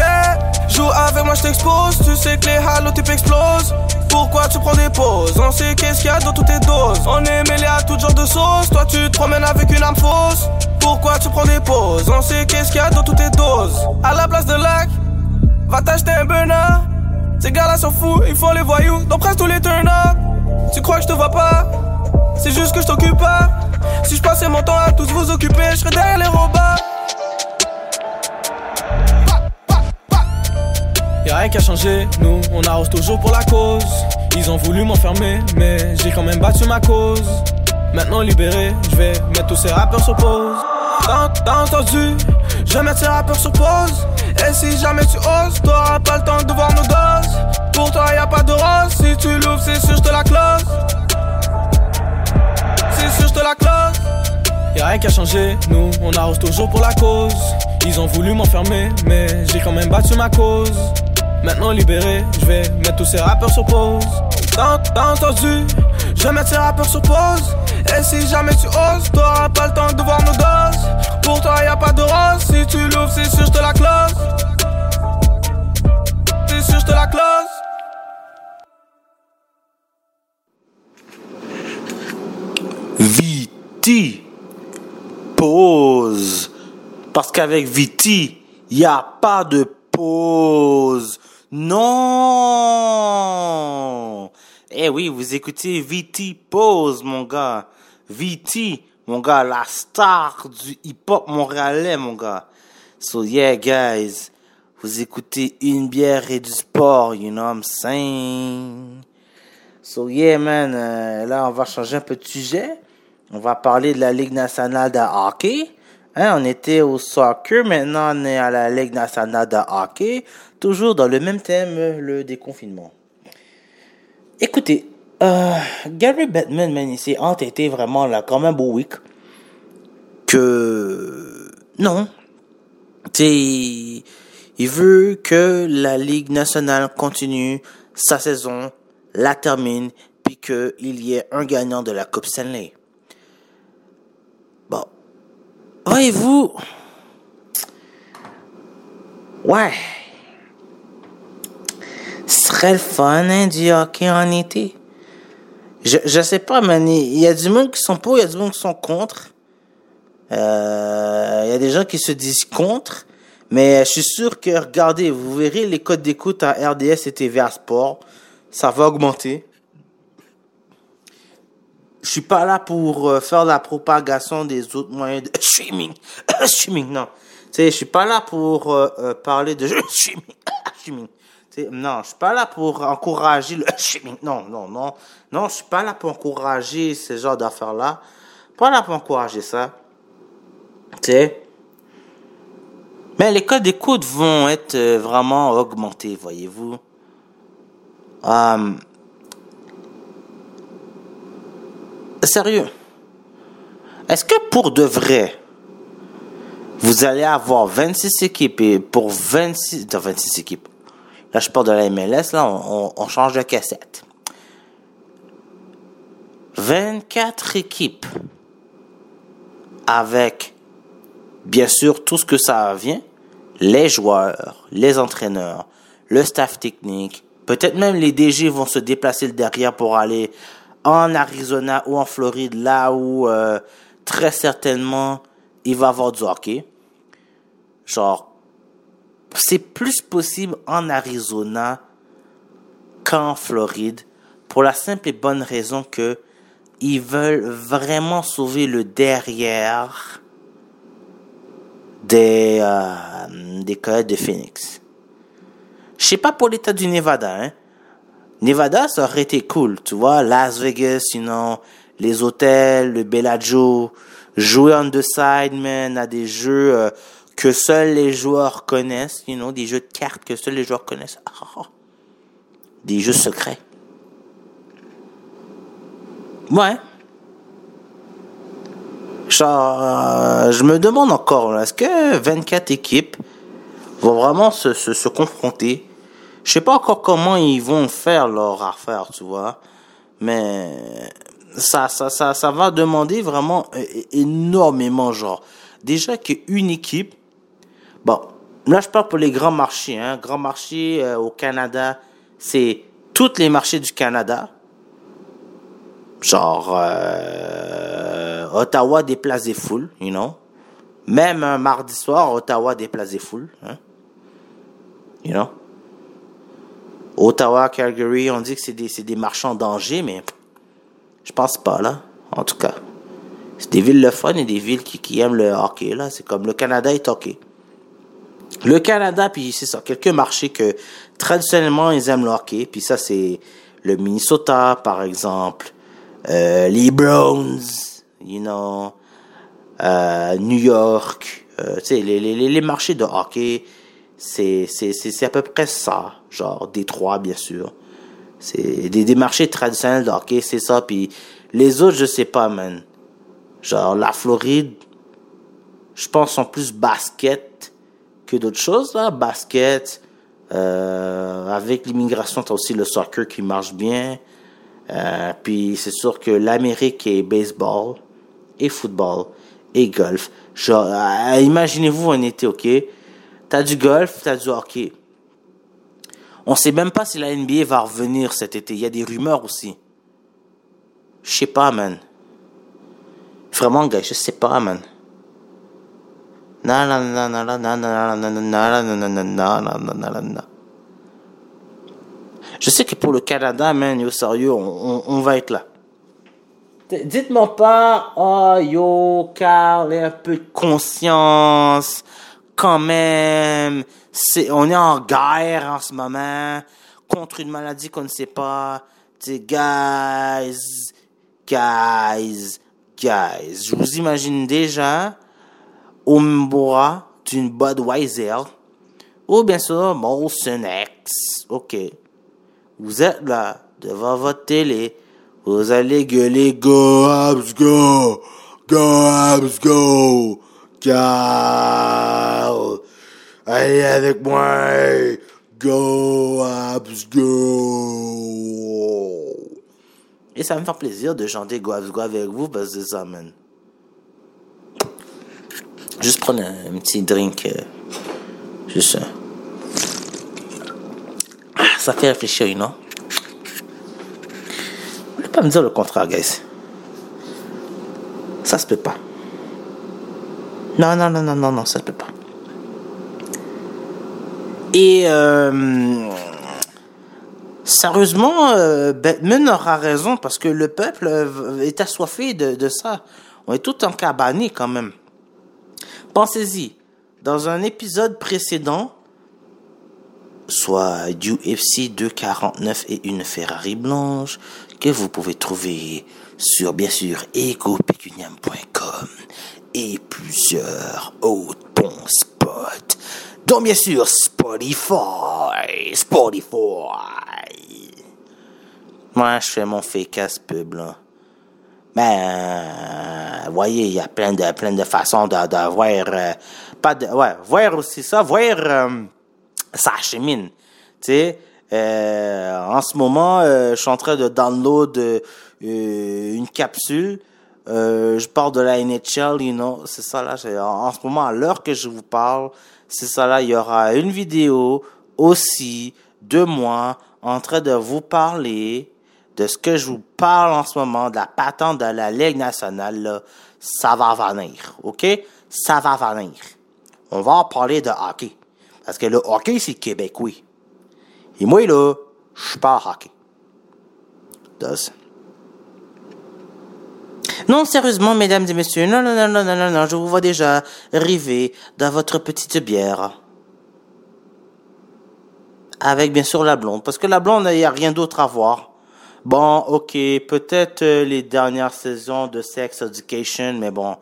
Joue avec moi, je t'expose. Tu sais que les halotypes explosent. Pourquoi tu prends des pauses? On sait qu'est-ce qu'il y a dans toutes tes doses. On est mêlé à tout genre de sauce. Toi, tu te promènes avec une arme fausse. Pourquoi tu prends des pauses? On sait qu'est-ce qu'il y a dans toutes tes doses. À la place de lac, va t'acheter un burner. Ces gars-là sont fous, ils font les voyous dans presque tous les turn-up. Tu crois que je te vois pas? C'est juste que je t'occupe pas. Si je passais mon temps à tous vous occuper, je serais derrière les robots. Y'a rien qui a changé, nous on arrose toujours pour la cause. Ils ont voulu m'enfermer, mais j'ai quand même battu ma cause. Maintenant libéré, je vais mettre tous ces rappeurs sur pause. T'as entendu Je vais mettre ces rappeurs sur pause. Et si jamais tu oses, t'auras pas le temps de voir nos doses. Pour toi, y a pas de rose. Si tu l'ouvres, c'est sûr, je te la close. C'est sûr, je la close. Y'a rien qui a changé, nous on arrose toujours pour la cause. Ils ont voulu m'enfermer, mais j'ai quand même battu ma cause. Maintenant libéré, je vais mettre tous ces rappeurs sur pause. T'as entendu Je vais mettre ces rappeurs sur pause. Et si jamais tu oses, t'auras pas le temps de voir nos doses. Pour toi, y a pas de rose. Si tu l'ouvres, c'est sûr, je te la close. C'est sûr, je te la close. Viti. Pause. Parce qu'avec Viti, il n'y a pas de pause. Non. Eh oui, vous écoutez Viti Pause, mon gars. Viti, mon gars, la star du hip-hop montréalais, mon gars. So yeah, guys. Vous écoutez une bière et du sport, you know what I'm saying? So yeah, man, euh, là, on va changer un peu de sujet. On va parler de la Ligue nationale de hockey. Hein, on était au soccer, maintenant on est à la Ligue nationale de hockey. Toujours dans le même thème, le déconfinement. Écoutez, euh, Gary Bettman, man, il s'est entêté vraiment là, quand même beau week. Que, non. Tu il veut que la Ligue nationale continue sa saison, la termine, puis qu'il y ait un gagnant de la Coupe Stanley. Bon. Voyez-vous, ouais. Ce serait le fun, hein, du hockey en été. Je, je sais pas, man. Il y a du monde qui sont pour, il y a du monde qui sont contre. Euh, Il y a des gens qui se disent contre. Mais je suis sûr que, regardez, vous verrez les codes d'écoute à RDS et TVA Sport. Ça va augmenter. Je suis pas là pour euh, faire la propagation des autres moyens de streaming. streaming, non. Tu je suis pas là pour euh, euh, parler de streaming. streaming. Non, je suis pas là pour encourager le streaming. Non, non, non. Non, je suis pas là pour encourager ce genre d'affaires-là. Pas là pour encourager ça. Tu sais. Mais les codes d'écoute vont être vraiment augmentés, voyez-vous. Euh, sérieux. Est-ce que pour de vrai, vous allez avoir 26 équipes et pour 26, non, 26 équipes. Là, je parle de la MLS, là, on, on- change de cassette. 24 équipes avec, bien sûr, tout ce que ça vient, les joueurs, les entraîneurs, le staff technique, peut-être même les DG vont se déplacer derrière pour aller en Arizona ou en Floride, là où euh, très certainement il va avoir du hockey. Genre, c'est plus possible en Arizona qu'en Floride pour la simple et bonne raison que ils veulent vraiment sauver le derrière des, euh, des Coyotes de Phoenix. Je sais pas pour l'état du Nevada, hein. Nevada, ça aurait été cool, tu vois, Las Vegas, sinon, les hôtels, le Bellagio, jouer on the side, man, à des jeux euh, que seuls les joueurs connaissent, you know, des jeux de cartes que seuls les joueurs connaissent. Des jeux secrets. Ouais. Genre, euh, je me demande encore, est-ce que 24 équipes vont vraiment se, se, se confronter Je sais pas encore comment ils vont faire leur affaire, tu vois. Mais ça, va demander vraiment énormément, genre. Déjà qu'une équipe, bon, là je parle pour les grands marchés, hein. Grand marché euh, au Canada, c'est tous les marchés du Canada. Genre, euh, Ottawa déplace des foules, you know. Même un mardi soir, Ottawa déplace des foules, hein. You know? Ottawa, Calgary, on dit que c'est des, des marchands en danger, mais je pense pas, là. En tout cas. C'est des villes le fun et des villes qui, qui aiment le hockey, là. C'est comme le Canada est hockey. Le Canada, puis c'est ça, quelques marchés que traditionnellement ils aiment le hockey, puis ça c'est le Minnesota par exemple, euh, les Browns, you know, euh, New York, euh, tu sais les, les les marchés de hockey, c'est c'est c'est à peu près ça, genre Détroit bien sûr, c'est des, des marchés traditionnels de c'est ça, puis les autres je sais pas man, genre la Floride, je pense sont plus basket que d'autres choses là. Basket euh, avec l'immigration t'as aussi le soccer qui marche bien. Euh, puis c'est sûr que l'Amérique est baseball et football et golf. Genre euh, imaginez-vous un été ok? t'as du golf, t'as du hockey. On sait même pas si la NBA va revenir cet été. Il y a des rumeurs aussi. Je sais pas, man. Vraiment, gars, je sais pas, man. Je sais que pour le Canada, man, yo, sérieux, on, on va être là. Dites-moi pas, oh yo, Carl, un peu de conscience quand même. C'est, on est en guerre en ce moment, contre une maladie qu'on ne sait pas. Tu sais, guys, guys, guys. Je vous imagine déjà au Mbora d'une Budweiser ou bien sûr Molson X. Ok. Vous êtes là devant votre télé. Vous allez gueuler Go Habs Go! Go Habs Go! Allez avec moi! Go Habs Go! Et ça me fait plaisir de chanter Go Habs Go avec vous parce que ça, man. Juste prendre un, petit drink. euh, juste ça. Ah, Ça fait réfléchir, non? Vous ne pas me dire le contraire, guys. Ça se peut pas. Non, non, non, non, non, non, ça se peut pas. Et euh, sérieusement, euh, Batman aura raison parce que le peuple euh, est assoiffé de, de ça. On est tout en cabané quand même. Pensez-y, dans un épisode précédent, soit UFC 249 et une Ferrari blanche, que vous pouvez trouver sur, bien sûr, ecopecuniam.com et plusieurs autres bons spots, dont bien sûr Spotify, Spotify. Moi, je fais mon ass pub, là. Ben, vous voyez, il y a plein de, plein de façons de, de voir, euh, pas de, ouais, voir aussi ça, voir, euh, ça chemine. Tu sais, euh, en ce moment, euh, je suis en train de download euh, une capsule. Euh, je parle de la NHL, you know, c'est ça là. En, en ce moment, à l'heure que je vous parle, c'est ça là. Il y aura une vidéo aussi de moi en train de vous parler de ce que je vous parle en ce moment, de la patente de la Ligue nationale. Là, ça va venir, ok? Ça va venir. On va en parler de hockey. Parce que le hockey, c'est québécois. Et moi, là, je suis pas hockey. Does. Non, sérieusement, mesdames et messieurs, non, non, non, non, non, non, non, je vous vois déjà arriver dans votre petite bière. Avec, bien sûr, la blonde. Parce que la blonde, il a rien d'autre à voir. Bon, ok, peut-être euh, les dernières saisons de Sex Education, mais bon,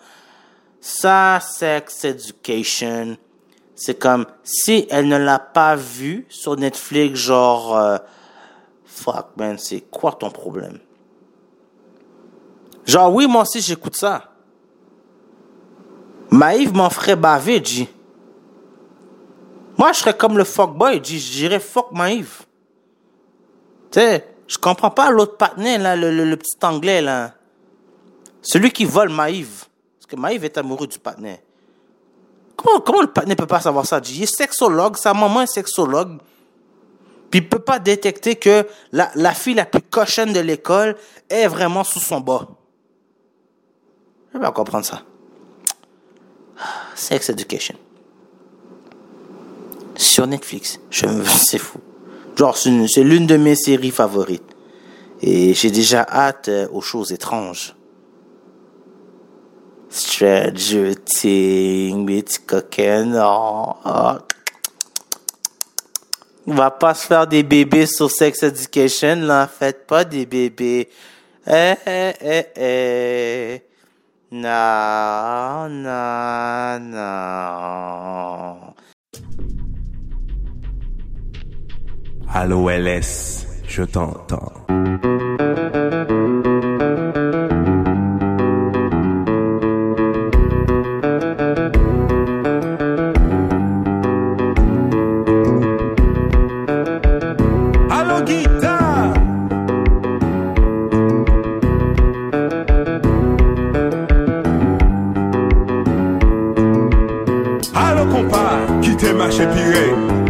ça, Sex Education, c'est comme si elle ne l'a pas vu sur Netflix, genre, euh, fuck man, c'est quoi ton problème? Genre, oui, moi aussi, j'écoute ça. Maïve m'en ferait baver, G. Moi, je serais comme le fuckboy, G. Je dirais fuck Maïve. Tu sais, je comprends pas l'autre patinet, là, le, le- petit anglais, là. Celui qui vole Maïve. Parce que Maïve est amoureux du patinet. Comment, comment le patinet peut pas savoir ça, G? Il est sexologue, sa maman est sexologue. Puis il peut pas détecter que la, la fille la plus cochonne de l'école est vraiment sous son bas. Je vais comprendre ça. Sex Education. Sur Netflix. Je me... C'est fou. Genre, c'est une- c'est l'une de mes séries favorites. Et j'ai déjà hâte euh, aux choses étranges. Stranger Things, petit coquin. Oh, oh. On va pas se faire des bébés sur Sex Education, là. Faites pas des bébés. Eh, eh, eh, eh. Non, non, LS, je t'entends. Compas, qui t'est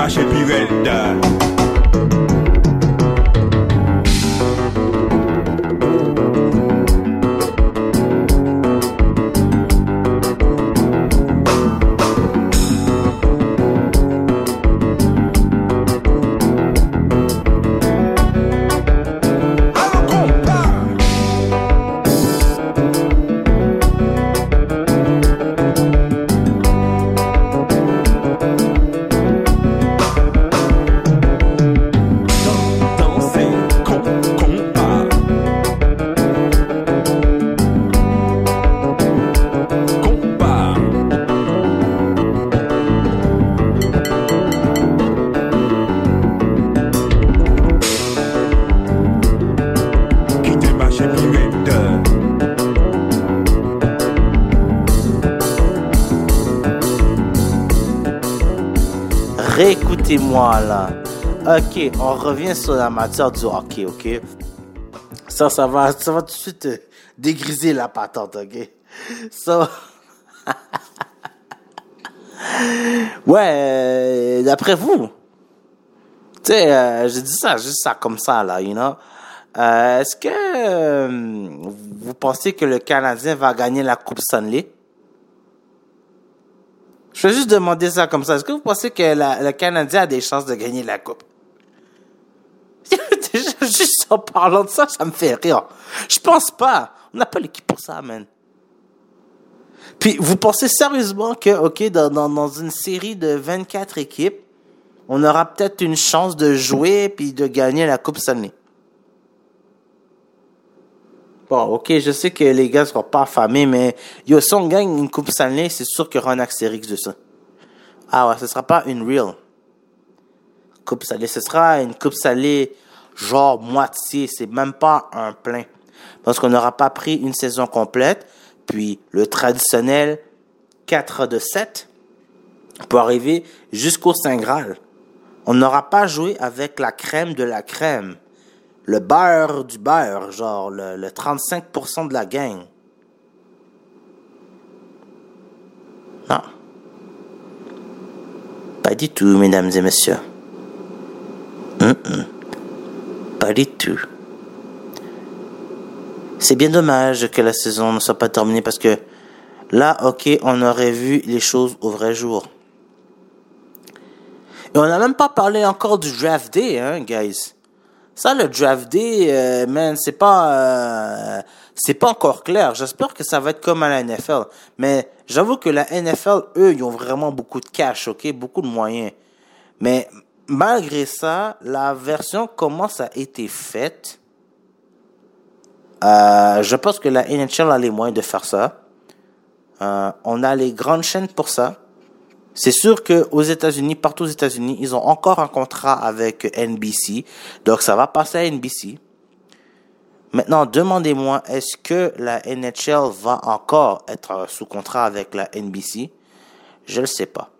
quittez ma chépirette. Allô Réécoutez-moi là. Ok, on revient sur la matière du hockey, ok? Ça, ça va, ça va tout de suite euh, dégriser la patente, ok? So... ouais, euh, d'après vous, tu sais, euh, j'ai dit ça, juste ça comme ça, là, you know? Euh, Est-ce que vous pensez que le Canadien va gagner la Coupe Stanley? Je vais juste demander ça comme ça. Est-ce que vous pensez que la- le Canadien a des chances de gagner la Coupe? Déjà, juste en parlant de ça, ça me fait rire. Je pense pas. On n'a pas l'équipe pour ça, man. Puis, vous pensez sérieusement que, OK, dans, dans, dans une série de 24 équipes, on aura peut-être une chance de jouer puis de gagner la Coupe Stanley? Bon, ok, je sais que les gars seront pas affamés, mais yo, si on gagne une Coupe Stanley, c'est sûr qu'il y aura un Astérix de ça. Ah ouais, ce sera pas une real Coupe Stanley, ce sera une Coupe Stanley genre moitié, c'est même pas un plein. Parce qu'on n'aura pas pris une saison complète, puis le traditionnel 4 de 7 pour arriver jusqu'au Saint Graal. On n'aura pas joué avec la crème de la crème le beurre du beurre, genre le, le 35% de la gang. Non. Pas du tout, mesdames et messieurs. Pas du tout. C'est bien dommage que la saison ne soit pas terminée parce que là, ok, on aurait vu les choses au vrai jour. Et on n'a même pas parlé encore du draft day, hein, guys. Ça, le draft day, euh, man, c'est pas, euh, c'est pas encore clair. J'espère que ça va être comme à la NFL. Mais j'avoue que la NFL, eux, ils ont vraiment beaucoup de cash, ok, beaucoup de moyens. Mais malgré ça, la version comment ça a été faite, euh, je pense que la NHL a les moyens de faire ça. On a les grandes chaînes pour ça. C'est sûr que aux États-Unis, partout aux États-Unis, ils ont encore un contrat avec NBC, donc ça va passer à NBC. Maintenant, demandez-moi, est-ce que la NHL va encore être sous contrat avec la NBC Je ne sais pas.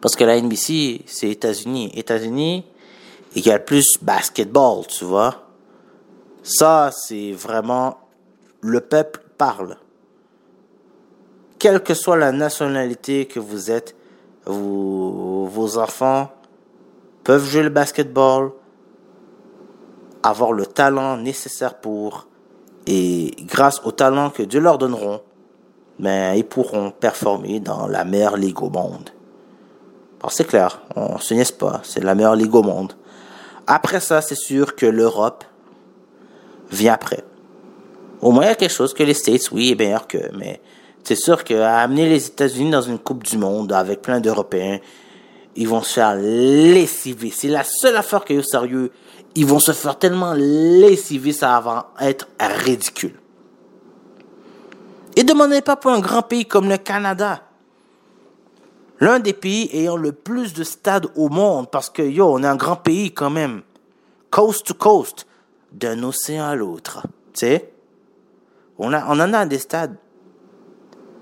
Parce que la NBC, c'est États-Unis. États-Unis, il y a plus basketball, tu vois. Ça, c'est vraiment le peuple parle quelle que soit la nationalité que vous êtes, vos enfants peuvent jouer le basketball, avoir le talent nécessaire pour, et grâce au talent que Dieu leur donneront, ben, ils pourront performer dans la meilleure ligue au monde. Alors c'est clair, on se niaise pas, c'est la meilleure ligue au monde. Après ça, c'est sûr que l'Europe vient après. Au moins, il y a quelque chose que les States, oui, est meilleur que, mais c'est sûr qu'à amener les États-Unis dans une Coupe du Monde avec plein d'Européens, ils vont se faire lessiver. C'est la seule affaire qui est au sérieux. Ils vont se faire tellement lessiver, ça va être ridicule. Et demandez pas pour un grand pays comme le Canada. L'un des pays ayant le plus de stades au monde, parce que yo, on est un grand pays quand même. Coast to coast. D'un océan à l'autre. Tu sais? On, on en a des stades.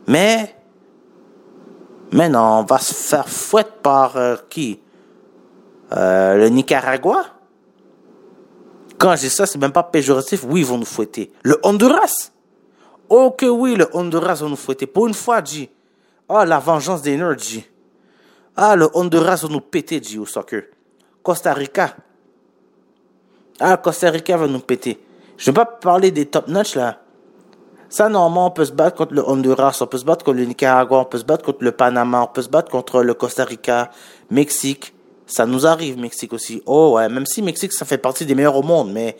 Mais, non, on va se faire fouette par euh, qui? Euh, Le Nicaragua? Quand je dis ça, c'est même pas péjoratif. Oui, ils vont nous fouetter. Le Honduras? Oh que oui, le Honduras va nous fouetter. Pour une fois, G. Oh, la vengeance des nerds. Ah, le Honduras va nous péter, G, au. Costa Rica. Ah, Costa Rica va nous péter. Je vais pas parler des top notch, là. Ça, normalement, on peut se battre contre le Honduras, on peut se battre contre le Nicaragua, on peut se battre contre le Panama, on peut se battre contre le Costa Rica, Mexique. Ça nous arrive, Mexique aussi. Oh ouais, même si Mexique, ça fait partie des meilleurs au monde, mais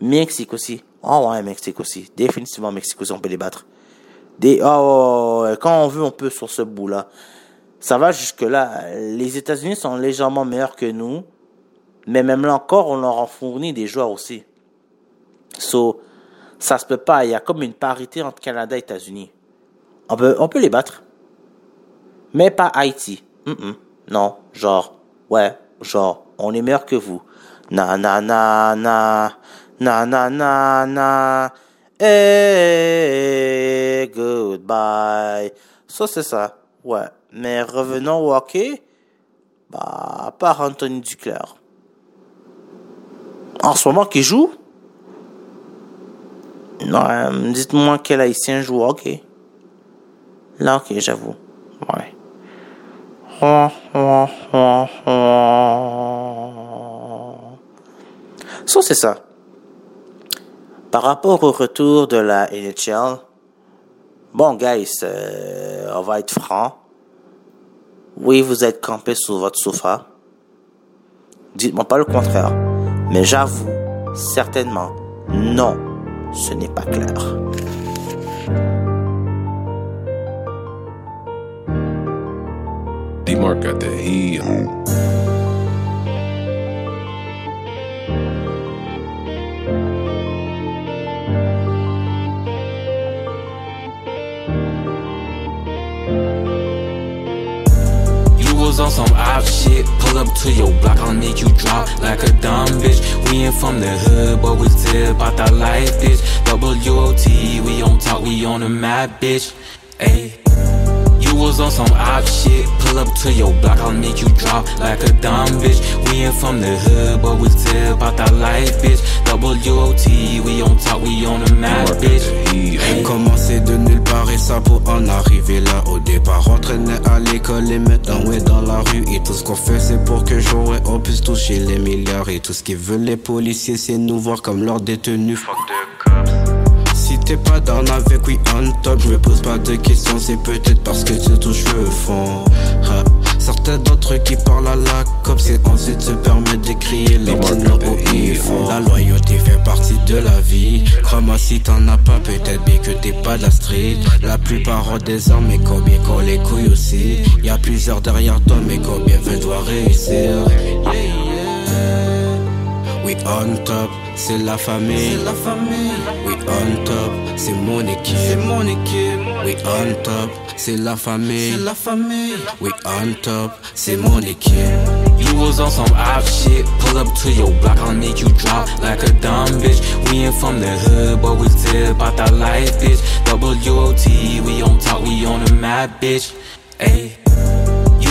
Mexique aussi. Oh ouais, Mexique aussi. Définitivement, Mexique aussi, on peut les battre. Des, oh, ouais, quand on veut, on peut sur ce bout-là. Ça va jusque-là. Les États-Unis sont légèrement meilleurs que nous, mais même là encore, on leur en fournit des joueurs aussi. So, ça se peut pas. Il y a comme une parité entre Canada et États-Unis. On peut, on peut les battre. Mais pas Haïti. Non, genre, ouais, genre, on est meilleur que vous. Na na na na, na na na na, eh, goodbye. Ça, c'est ça, ouais. Mais revenons au hockey, bah, à part Anthony Duclair. En ce moment, qui joue? Euh, dites-moi quel haïtien joue au hockey. Là, ok, j'avoue. Ouais. Ça, c'est ça. Par rapport au retour de la NHL, bon, guys, euh, on va être franc. Oui, vous êtes campé sur votre sofa. Dites-moi pas le contraire. Mais j'avoue, certainement, non, ce n'est pas clair. Was on some op shit. Pull up to your block, I'll make you drop like a dumb bitch. We ain't from the hood, but we tell about that life, bitch. WOT, we on top, we on the map, bitch. Ayy. Was on some op shit. Pull up to your block, I'll make you drop like a dumb bitch. We ain't from the hood, but we tell about that life, bitch. WOT, we on top, we on the map, bitch. Ayy. Commencer de nulle part et ça pour en arriver là Au départ on traînait à l'école et maintenant on est dans la rue Et tout ce qu'on fait c'est pour que et on puisse toucher les milliards Et tout ce qu'ils veulent les policiers c'est nous voir comme leurs détenus Fuck Si t'es pas down avec we on top Je me pose pas de questions c'est peut-être parce que tu touches le fond Ha. Certains d'entre eux qui parlent à la cop C'est ensuite se permettent d'écrire les petits noms au La loyauté fait partie de la vie Crois-moi si t'en as pas peut-être bien que t'es pas de la street La plupart ont des armes mais combien qu'on les couilles aussi Y a plusieurs derrière toi mais combien veulent doit réussir? Yeah, yeah. We on top, c'est la famille. la famille. We on top, c'est mon équipe. C'est mon équipe. We on top, c'est la famille. C'est la famille. We on top, c'est mon équipe. You was on some op shit. Pull up to your block, I'll make you drop like a dumb bitch. We ain't from the hood, but we tell about that life, bitch. WOT, we on top, we on the map, bitch. Ayy.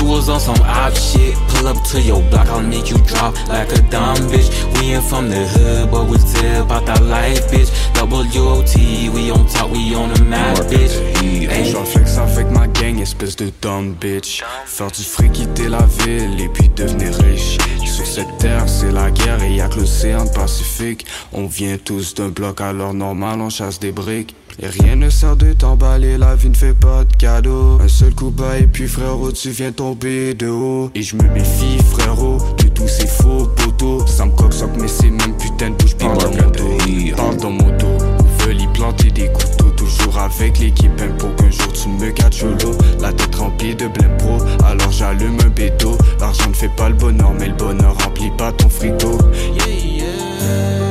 You was on some op shit. Pull up to your block, I'll make you drop like a dumb bitch. We ain't from the hood, but we tell about that life, bitch. WOT, we on top, we on the map, bitch. Ayy. J'en flex avec ma gang, espèce de dumb bitch. Faire du fric, quitter la ville et puis devenir riche. Sur cette terre, c'est la guerre et y'a que l'océan Pacifique. On vient tous d'un bloc, alors normal, on chasse des briques. Et rien ne sert de t'emballer, la vie ne fait pas de cadeaux. Un seul coup bas et puis frérot, tu viens tomber de haut. Et je me méfie, frérot, de tous ces faux poteaux. Ça me coque mais c'est même putain de bouche parle dans mon dos. Parle dans mon dos. Où veulent y planter des couteaux, toujours avec l'équipe même pour qu'un jour tu me gâtes l'eau. La tête remplie de blême pro, alors j'allume un bédo. L'argent ne fait pas le bonheur, mais le bonheur remplit pas ton frigo. Yeah, yeah.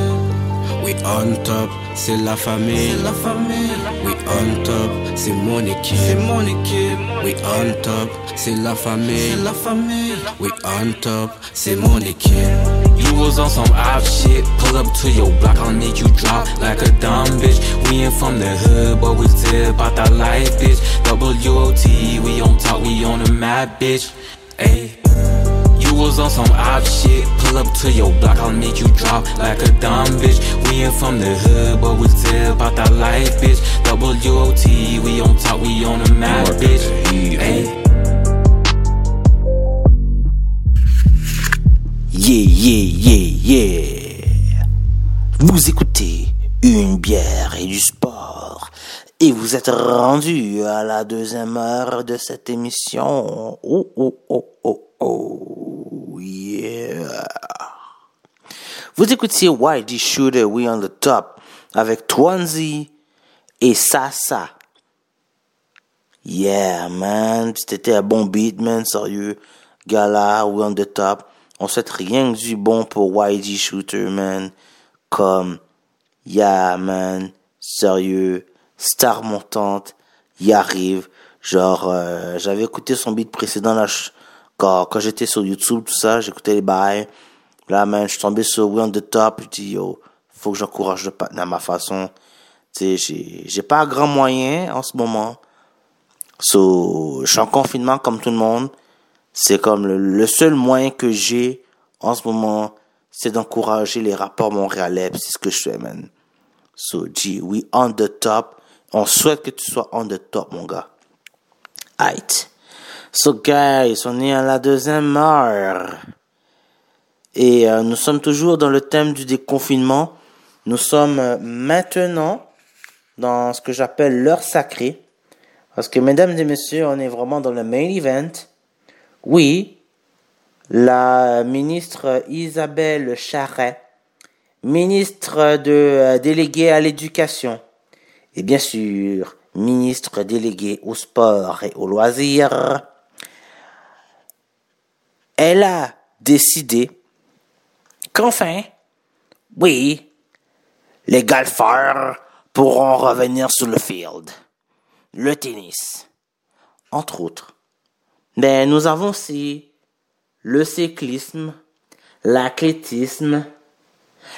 We on top, c'est la famille. C'est la famille. We on top, c'est mon équipe. C'est mon équipe. We on top, c'est la famille. C'est la famille. We on top, c'est mon équipe. You was on some op shit. Pull up to your block, I'll make you drop like a dumb bitch. We ain't from the hood, but we tell about that life, bitch. WOT, we on top, we on the map, bitch. Ayy. You was on some op shit. Pull up to your block, I'll make you drop like a dumb bitch. We ain't from the hood, but we tell about that life, bitch. WOT, we on top, we on the map, bitch. Ayy. Yeah, yeah, yeah, yeah. Vous écoutez une bière et du sport. Et vous êtes rendu à la deuxième heure de cette émission. Oh, oh, oh, oh, oh, yeah. Vous écoutiez YG Shooter, We on the Top, avec Twanzy et Sasa. Yeah, man. C'était un bon beat, man, sérieux. Gala, We on the Top. On souhaite rien que du bon pour YG Shooter, man. Comme, yeah, man. Sérieux. Star montante. Y arrive. Genre, euh, j'avais écouté son beat précédent, là, quand, quand j'étais sur YouTube, tout ça, j'écoutais les bails. Là, man, je suis tombé sur We on the Top. Je dis, yo, faut que j'encourage le patin à ma façon. Tu sais, j'ai, pas grand moyen en ce moment. So, je suis en confinement comme tout le monde. C'est comme le, seul moyen que j'ai en ce moment, c'est d'encourager les rappeurs montréalais. C'est ce que je fais, man. So, G, we on the top. On souhaite que tu sois on the top, mon gars. Aight. So, guys, on est à la deuxième heure. Et euh, nous sommes toujours dans le thème du déconfinement. Nous sommes euh, maintenant dans ce que j'appelle l'heure sacrée. Parce que, mesdames et messieurs, on est vraiment dans le main event. Oui, la ministre Isabelle Charret, ministre de euh, déléguée à l'éducation, et bien sûr, ministre délégué au sport et aux loisirs, elle a décidé qu'enfin, oui, les golfeurs pourront revenir sur le field. Le tennis, entre autres. Mais nous avons aussi le cyclisme, l'athlétisme,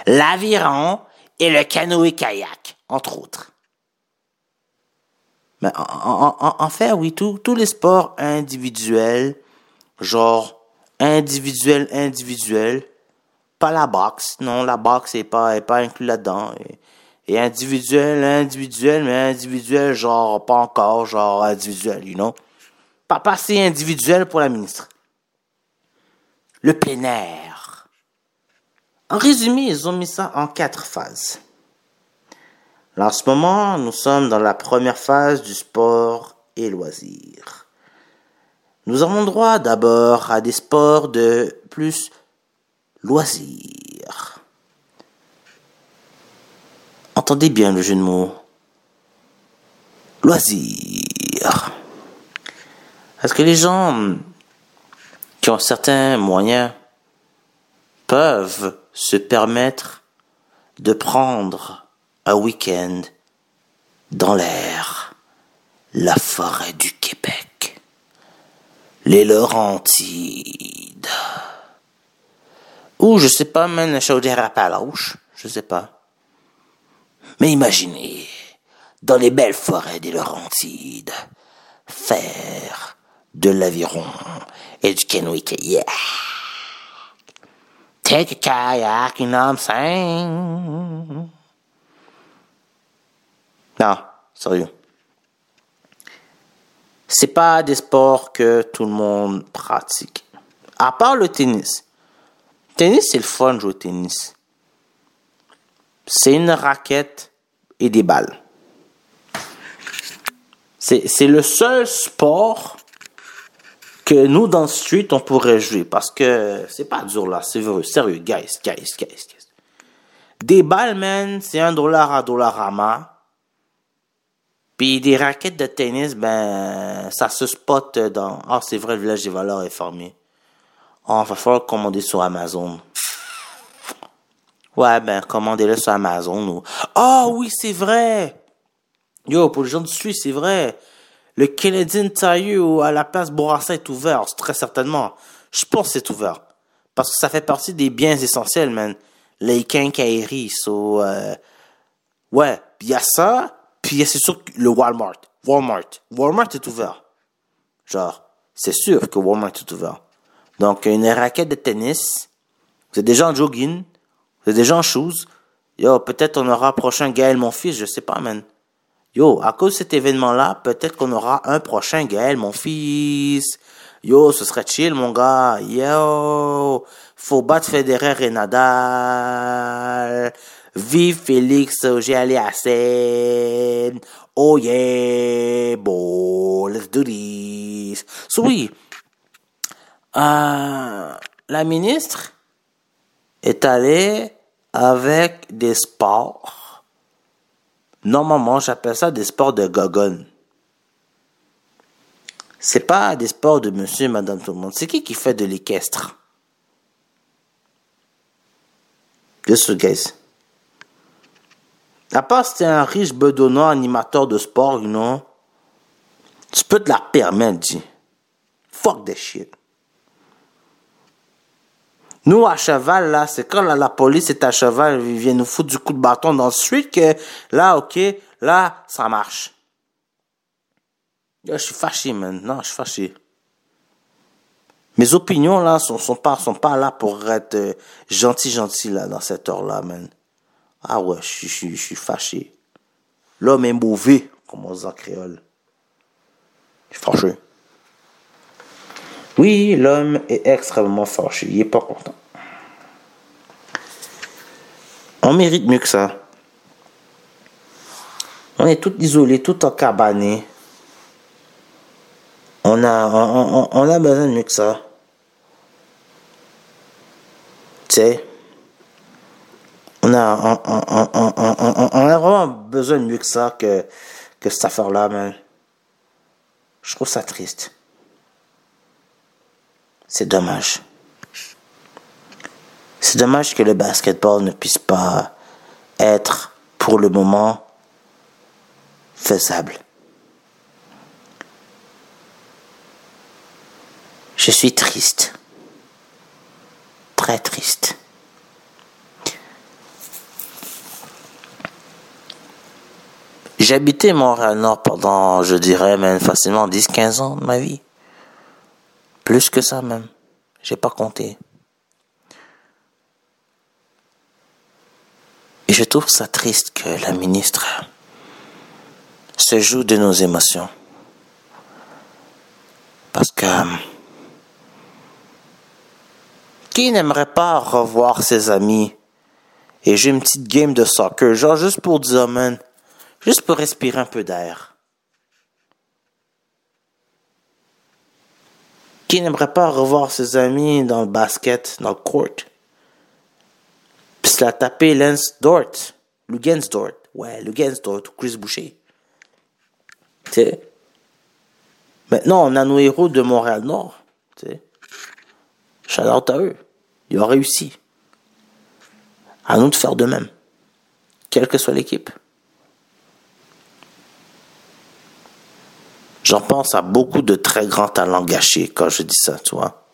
l'aviron et le canoë-kayak, entre autres. Mais en, en- en- en fait, oui, tous tous les sports individuels, genre individuel, individuel, pas la boxe, non, la boxe est pas, est pas là-dedans. Et, et individuel, individuel, mais individuel, genre pas encore, genre individuel, you know. Pas pas assez individuel pour la ministre. Le plein. En résumé, ils ont mis ça en quatre phases. Là, en ce moment, nous sommes dans la première phase du sport et loisirs. Nous avons droit d'abord à des sports de plus loisirs. Entendez bien le jeu de mots. Loisirs. Parce que les gens qui ont certains moyens peuvent se permettre de prendre un week-end dans l'air, la forêt du les Laurentides, ou je sais pas, même la chaudière à Palouche, je sais pas. Mais imaginez, dans les belles forêts des Laurentides, faire de l'aviron et du canoë kayak. Take a kayak, you know what I'm saying? Non, sérieux. C'est pas des sports que tout le monde pratique. À part le tennis. Tennis, c'est le fun de jouer au tennis. C'est une raquette et des balles. C'est, le seul sport que nous, dans le street, on pourrait jouer. Parce que c'est pas dur là, c'est vrai. Sérieux, guys, guys, guys, guys. Des balles, man, c'est un dollar à Dollarama. Puis des raquettes de tennis, ben, ça se spot dans... Ah, c'est vrai, le village des valeurs est fermé. Ah, va falloir commander sur Amazon. Ouais, ben, commandez-le sur Amazon. Ou... Ah oui, c'est vrai! Yo, pour les gens du street, c'est vrai. Le Canadian Tire à la place Bourassa est ouvert, très certainement. Je pense que c'est ouvert. Parce que ça fait partie des biens essentiels, man. Les quincailleries, so, euh, ouais, il y a ça, puis c'est sûr que le Walmart. Walmart. Walmart est ouvert. Genre, c'est sûr que Walmart est ouvert. Donc, une raquette de tennis, vous êtes déjà en jogging, vous êtes déjà en shoes. Yo, peut-être on aura prochain Gaël, mon fils, je sais pas, man. Yo, à cause de cet événement-là, peut-être qu'on aura un prochain Gaël, mon fils. Yo, ce serait chill, mon gars. Yo, faut battre Federer et Nadal. Vive Félix, j'ai allé à scène. Oh yeah, bon, let's do this. So oui, euh, la ministre est allée avec des sports. Normalement, j'appelle ça des sports de gogon. C'est pas des sports de monsieur, madame, tout le monde. C'est qui qui fait de l'équestre? Just guys. À part si t'es un riche bedonnant animateur de sport, you know, tu peux te la permettre, dis. Fuck that shit. Nous, à cheval, là, c'est quand la, police est à cheval, ils viennent nous foutre du coup de bâton dans le street que là, ok, là, ça marche. Je suis fâché, man. Non, je suis fâché. Mes opinions, là, sont, sont pas, sont pas là pour être euh, gentil, gentil, là, dans cette heure-là, man. Ah ouais, je suis, fâché. L'homme est mauvais, comme on dit en créole. Je suis fâché. Oui, l'homme est extrêmement fâché. Il est pas content. On mérite mieux que ça. On est tout isolés, tout encabanés. On a, on, on, a besoin de mieux que ça. Tu sais, on a vraiment besoin de mieux que ça, que, que cette affaire-là, man. Je trouve ça triste. C'est dommage. C'est dommage que le basketball ne puisse pas être, pour le moment, faisable. Je suis triste. Très triste. J'ai habité Montréal-Nord pendant, je dirais, même facilement 10-15 ans de ma vie. Plus que ça même. J'ai pas compté. Et je trouve ça triste que la ministre se joue de nos émotions. Parce que qui n'aimerait pas revoir ses amis et jouer une petite game de soccer, genre juste pour dire, man, juste pour respirer un peu d'air. Qui n'aimerait pas revoir ses amis dans le basket, dans le court? Puis se la taper Lance Dort, Lugens Dort, ouais, Lugens Dort ou Chris Boucher. Tu sais. Maintenant, on a nos héros de Montréal-Nord. Shout out à eux. Ils ont réussi. À nous de faire de même. Quelle que soit l'équipe. J'en pense à beaucoup de très grands talents gâchés quand je dis ça, tu vois.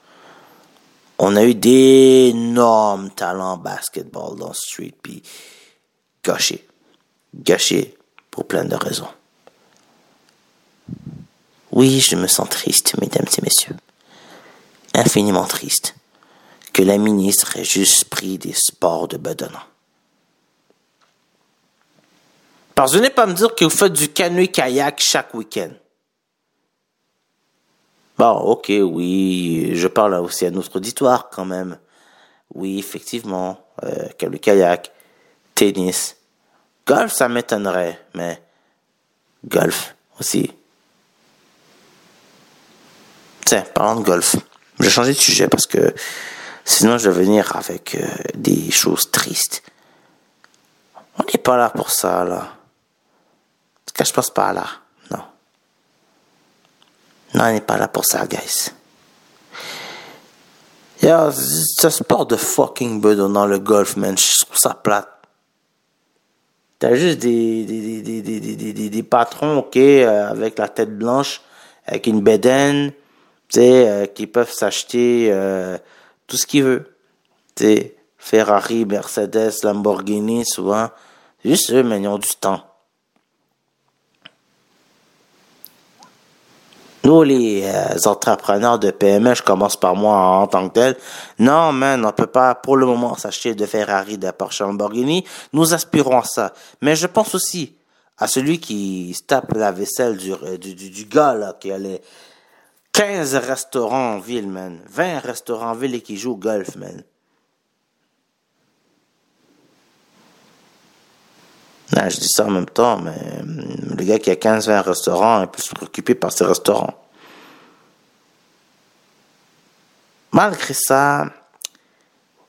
On a eu d'énormes talents basketball dans street, puis gâchés. Gâchés pour plein de raisons. Oui, je me sens triste, mesdames et messieurs. Infiniment triste que la ministre ait juste pris des sports de bedonnant. Parvenez pas à me dire que vous faites du canoë-kayak chaque week-end. Bon, ok, oui, je parle aussi à notre auditoire quand même. Oui, effectivement, euh, canoë-kayak, tennis, golf, ça m'étonnerait, mais golf aussi. Tiens, parlant de golf, je vais changer de sujet parce que Sinon, je vais venir avec euh, des choses tristes. On n'est pas là pour ça, là. En tout cas, je passe pas là. Non. On n'est pas là pour ça, guys. Yeah, un sport de fucking bedonnant, le golf, man. Je trouve ça plate. T'as juste des, des, des, des, des, des, des patrons, ok, euh, avec la tête blanche, avec une bédaine, tu sais, euh, qui peuvent s'acheter... Euh, tout ce qu'il veut. Tu Ferrari, Mercedes, Lamborghini, souvent. Juste eux, mais ils ont du temps. Nous, les euh, entrepreneurs de PME, je commence par moi en, tant que tel. Non, man, on peut pas pour le moment s'acheter de Ferrari, de Porsche, Lamborghini. Nous aspirons à ça. Mais je pense aussi à celui qui tape la vaisselle du, euh, du, du, du gars, là, qui a les 15 restaurants en ville, man. 20 restaurants en ville et qui joue au golf, man. Non, je dis ça en même temps, mais hum, le gars qui a 15-20 restaurants est plus préoccupé par ses restaurants. Malgré ça,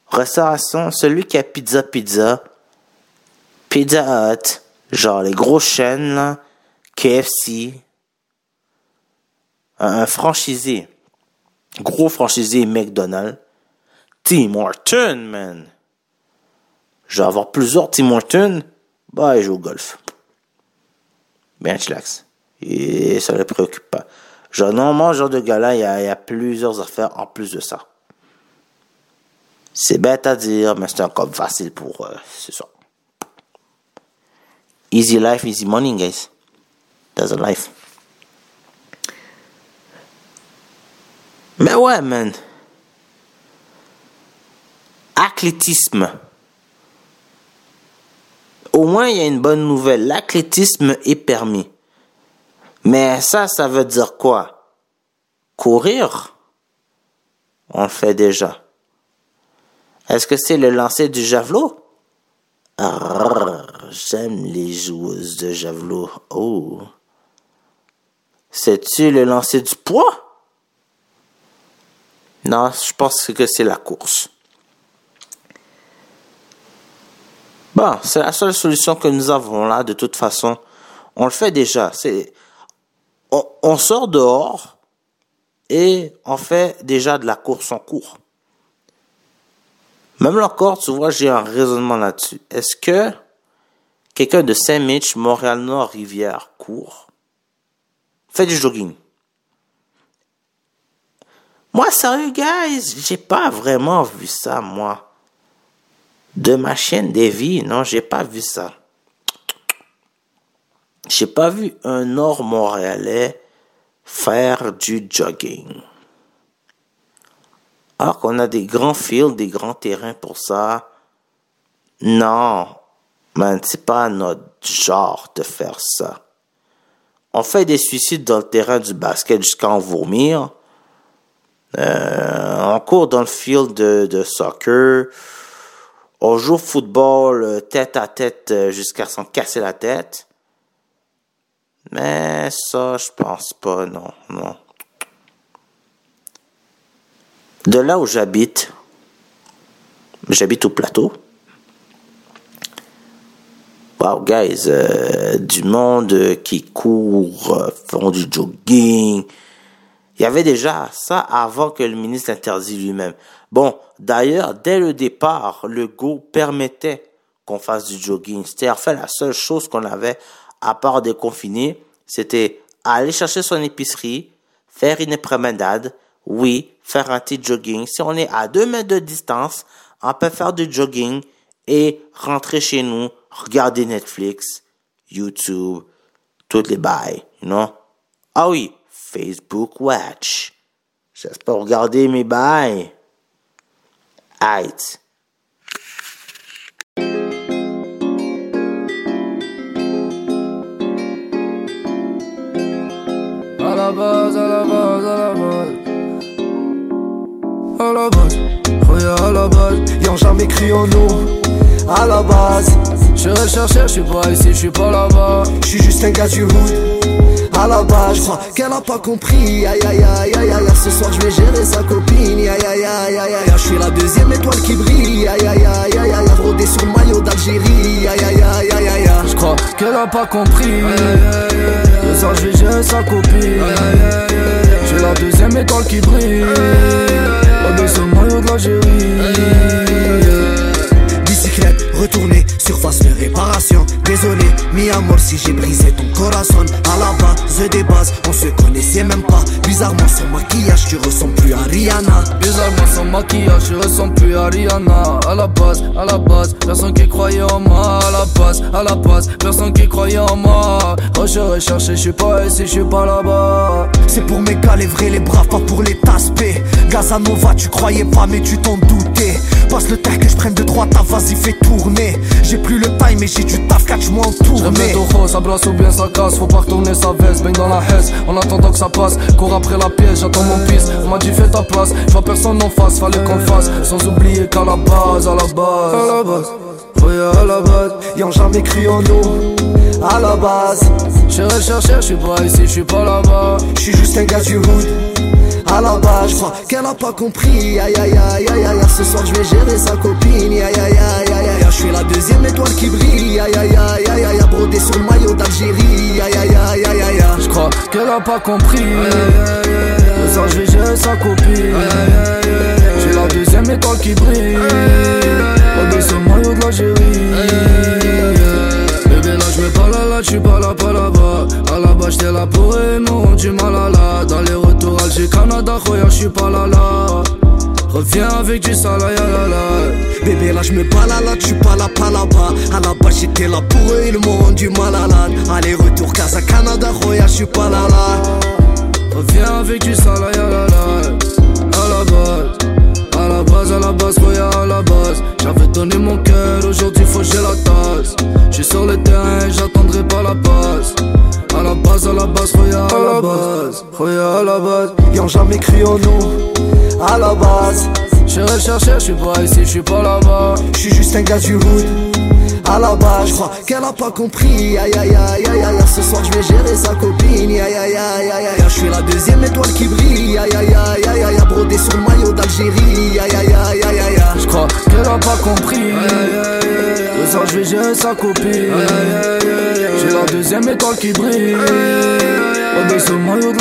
restauration, celui qui a Pizza Pizza, Pizza Hut, genre les grosses chaînes, KFC, un, un franchisé, gros franchisé McDonald's, Tim Horton, man. Je vais avoir plusieurs Tim Horton, bah, il joue au golf. Bien chillax. Et ça ne le préoccupe pas. Genre, normalement, ce genre de gars-là, il y a, plusieurs affaires en plus de ça. C'est bête à dire, mais c'est un cop facile pour eux. C'est ça. Easy life, easy money, guys. That's a life. Mais ouais, man. Athlétisme. Au moins, il y a une bonne nouvelle. L'athlétisme est permis. Mais ça, ça veut dire quoi? Courir? On le fait déjà. Est-ce que c'est le lancer du javelot? J'aime les joueuses de javelot. Oh. C'est-tu le lancer du poids? Non, je pense que c'est la course. Bon, c'est la seule solution que nous avons là, de toute façon. On le fait déjà. C'est, on, on sort dehors et on fait déjà de la course en cours. Même encore, tu vois, j'ai un raisonnement là-dessus. Est-ce que quelqu'un de Saint-Mitch, Montréal-Nord, Rivière, court, fait du jogging? Moi, sérieux, guys, j'ai pas vraiment vu ça, moi. De ma chaîne des vies, non, j'ai pas vu ça. J'ai pas vu un Nord montréalais faire du jogging. Alors qu'on a des grands fields, des grands terrains pour ça. Non, man, c'est pas notre genre de faire ça. On fait des suicides dans le terrain du basket jusqu'à en vomir. Euh, on court dans le field de, de soccer. On joue football euh, tête à tête euh, jusqu'à s'en casser la tête. Mais ça, je pense pas, non, non. De là où j'habite, j'habite au plateau. Wow, guys, euh, du monde qui court, font du jogging. Il y avait déjà ça avant que le ministre l'interdise lui-même. Bon, d'ailleurs, dès le départ, le go permettait qu'on fasse du jogging. C'était en fait la seule chose qu'on avait, à part déconfiner, c'était aller chercher son épicerie, faire une promenade, oui, faire un petit jogging. Si on est à deux mètres de distance, on peut faire du jogging et rentrer chez nous, regarder Netflix, YouTube, toutes les bails, know? Ah oui, Facebook Watch. J'espère regarder mes bails. Aight. À la base, à la base, à la base. À la base, yeah, à la base. Y'ont jamais crié en nous. À la base, je recherche, je suis pas ici, je suis pas là-bas. Je suis juste un gars du hood. À la base, je crois qu'elle a pas compris. Aïe aïe aïe aïe aïe, ce soir je vais gérer sa copine. Aïe aïe aïe aïe aïe, je suis la deuxième étoile qui brille. Aïe aïe aïe aïe aïe, brodé sur le maillot d'Algérie. Aïe aïe aïe aïe aïe, je crois qu'elle a pas compris. Ce soir je vais gérer sa copine. Je suis la deuxième étoile qui brille. Brodé sur le maillot d'Algérie. Retournée, surface de réparation. Désolé, mi amor si j'ai brisé ton corazon. À la base des bases, on se connaissait même pas. Bizarrement sans maquillage, tu ressembles plus à Rihanna. Bizarrement sans maquillage, je ressemble plus à Rihanna. À la base, à la base, personne qui croyait en moi. À la base, à la base, personne qui croyait en moi. Oh je recherche, je suis pas ici, je suis pas là-bas. C'est pour mes gars les vrais, les braves, pas pour les taspés Gazanova, tu croyais pas mais tu t'en doutais Passe le temps que je prenne de droite, ta vas-y fais tourner. J'ai plus le time mais j'ai du taf, catch-moi en tournée. Au rose, ça brasse ou bien ça casse Faut pas retourner sa veste, baigne dans la hesse En attendant que ça passe, cours après la pièce J'attends mon piste, on m'a dit fais ta place Je vois personne en face, fallait qu'on le fasse. Sans oublier qu'à la base, à la base. À la base, oui à la base. Y'ont jamais cru en nous. À la base. Je recherché, je suis pas ici, je suis pas là-bas. Je suis juste un gars du hood à la base, je crois qu'elle a pas compris. Aïe aïe aïe aïe aïe, ce soir je vais gérer sa copine. Aïe aïe aïe aïe aïe, je suis la deuxième étoile qui brille. Aïe aïe aïe aïe aïe, brodé sur le maillot d'Algérie. Aïe aïe aïe aïe aïe, Je crois qu'elle a pas compris Ce soir je vais gérer sa copine J'ai la deuxième étoile qui brille Regardez ce maillot de l'Algérie Bébé là je mets pas là j'suis pas là À la base j'étais là pour aimer, du mal à la Dans les retours Alger, Canada, Roya, j'suis pas là là. Reviens avec du salaya la la. Bébé là je me bats là tu pas là pas là-bas. À la base j'étais là pour eux, ils m'ont rendu malade Allez retour Casa Canada, Roya, je suis pas là là. Reviens avec du salaya la la À la. à la base, à la base, Roya à la base. J'avais donné mon cœur, aujourd'hui faut que j'ai la tasse. J'suis sur le terrain, j'attendrai pas la passe. À la base, à la base, Roya à la base. Roya à la base. Y'ont jamais cru en nous À la base. Je recherché, je suis pas ici, je suis pas là-bas. Je suis juste un gars du hood à la base, je crois qu'elle a pas compris. Aïe aïe aïe aïe aïe, ce soir je vais gérer sa copine. Aïe aïe aïe aïe aïe, je suis la deuxième étoile qui brille. Aïe aïe aïe aïe aïe, brodé sur le maillot d'Algérie. Aïe aïe aïe aïe aïe, Je crois qu'elle a pas compris Ce soir je vais gérer sa copine J'ai la deuxième étoile qui brille Regardez ce maillot de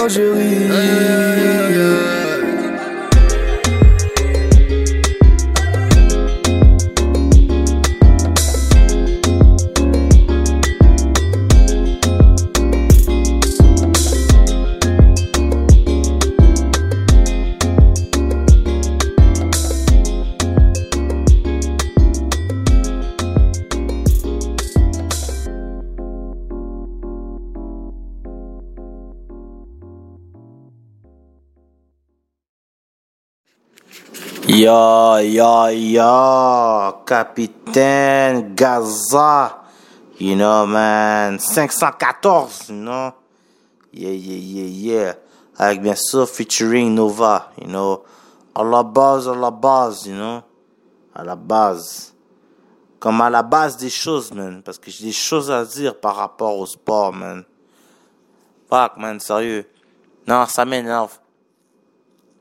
Yo, yo, yo, capitaine Gaza. You know, man. 514, you know. Yeah, yeah, yeah, yeah. Avec bien sûr, featuring Nova, you know. À la base, à la base, you know. À la base. Comme à la base des choses, man. Parce que j'ai des choses à dire par rapport au sport, man. Fuck, man, sérieux. Non, ça m'énerve.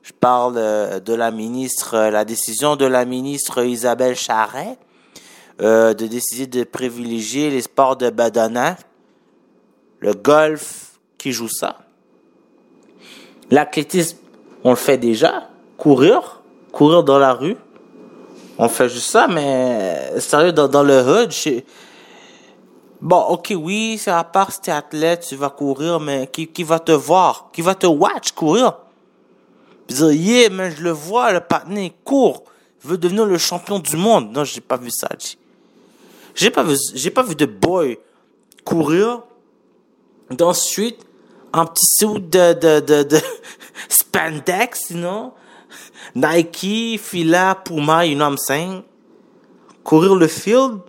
Je parle euh, de la ministre, euh, la décision de la ministre Isabelle Charret euh, de décider de privilégier les sports de badana, le golf qui joue ça. L'athlétisme, on le fait déjà. Courir, courir dans la rue, on fait juste ça, mais sérieux, dans, dans le hood, je- Bon, ok, oui, c'est à part si t'es athlète, tu vas courir, mais qui, qui va te voir? Qui va te watch courir? Dire, yeah, mais je le vois, le patiné, il court. Il veut devenir le champion du monde. Non, j'ai pas vu ça. J'ai pas vu, j'ai pas vu de boy courir dans street en petit suit de, de, de, de spandex, you? Nike, Fila, Puma, you know what I'm saying? Courir le field.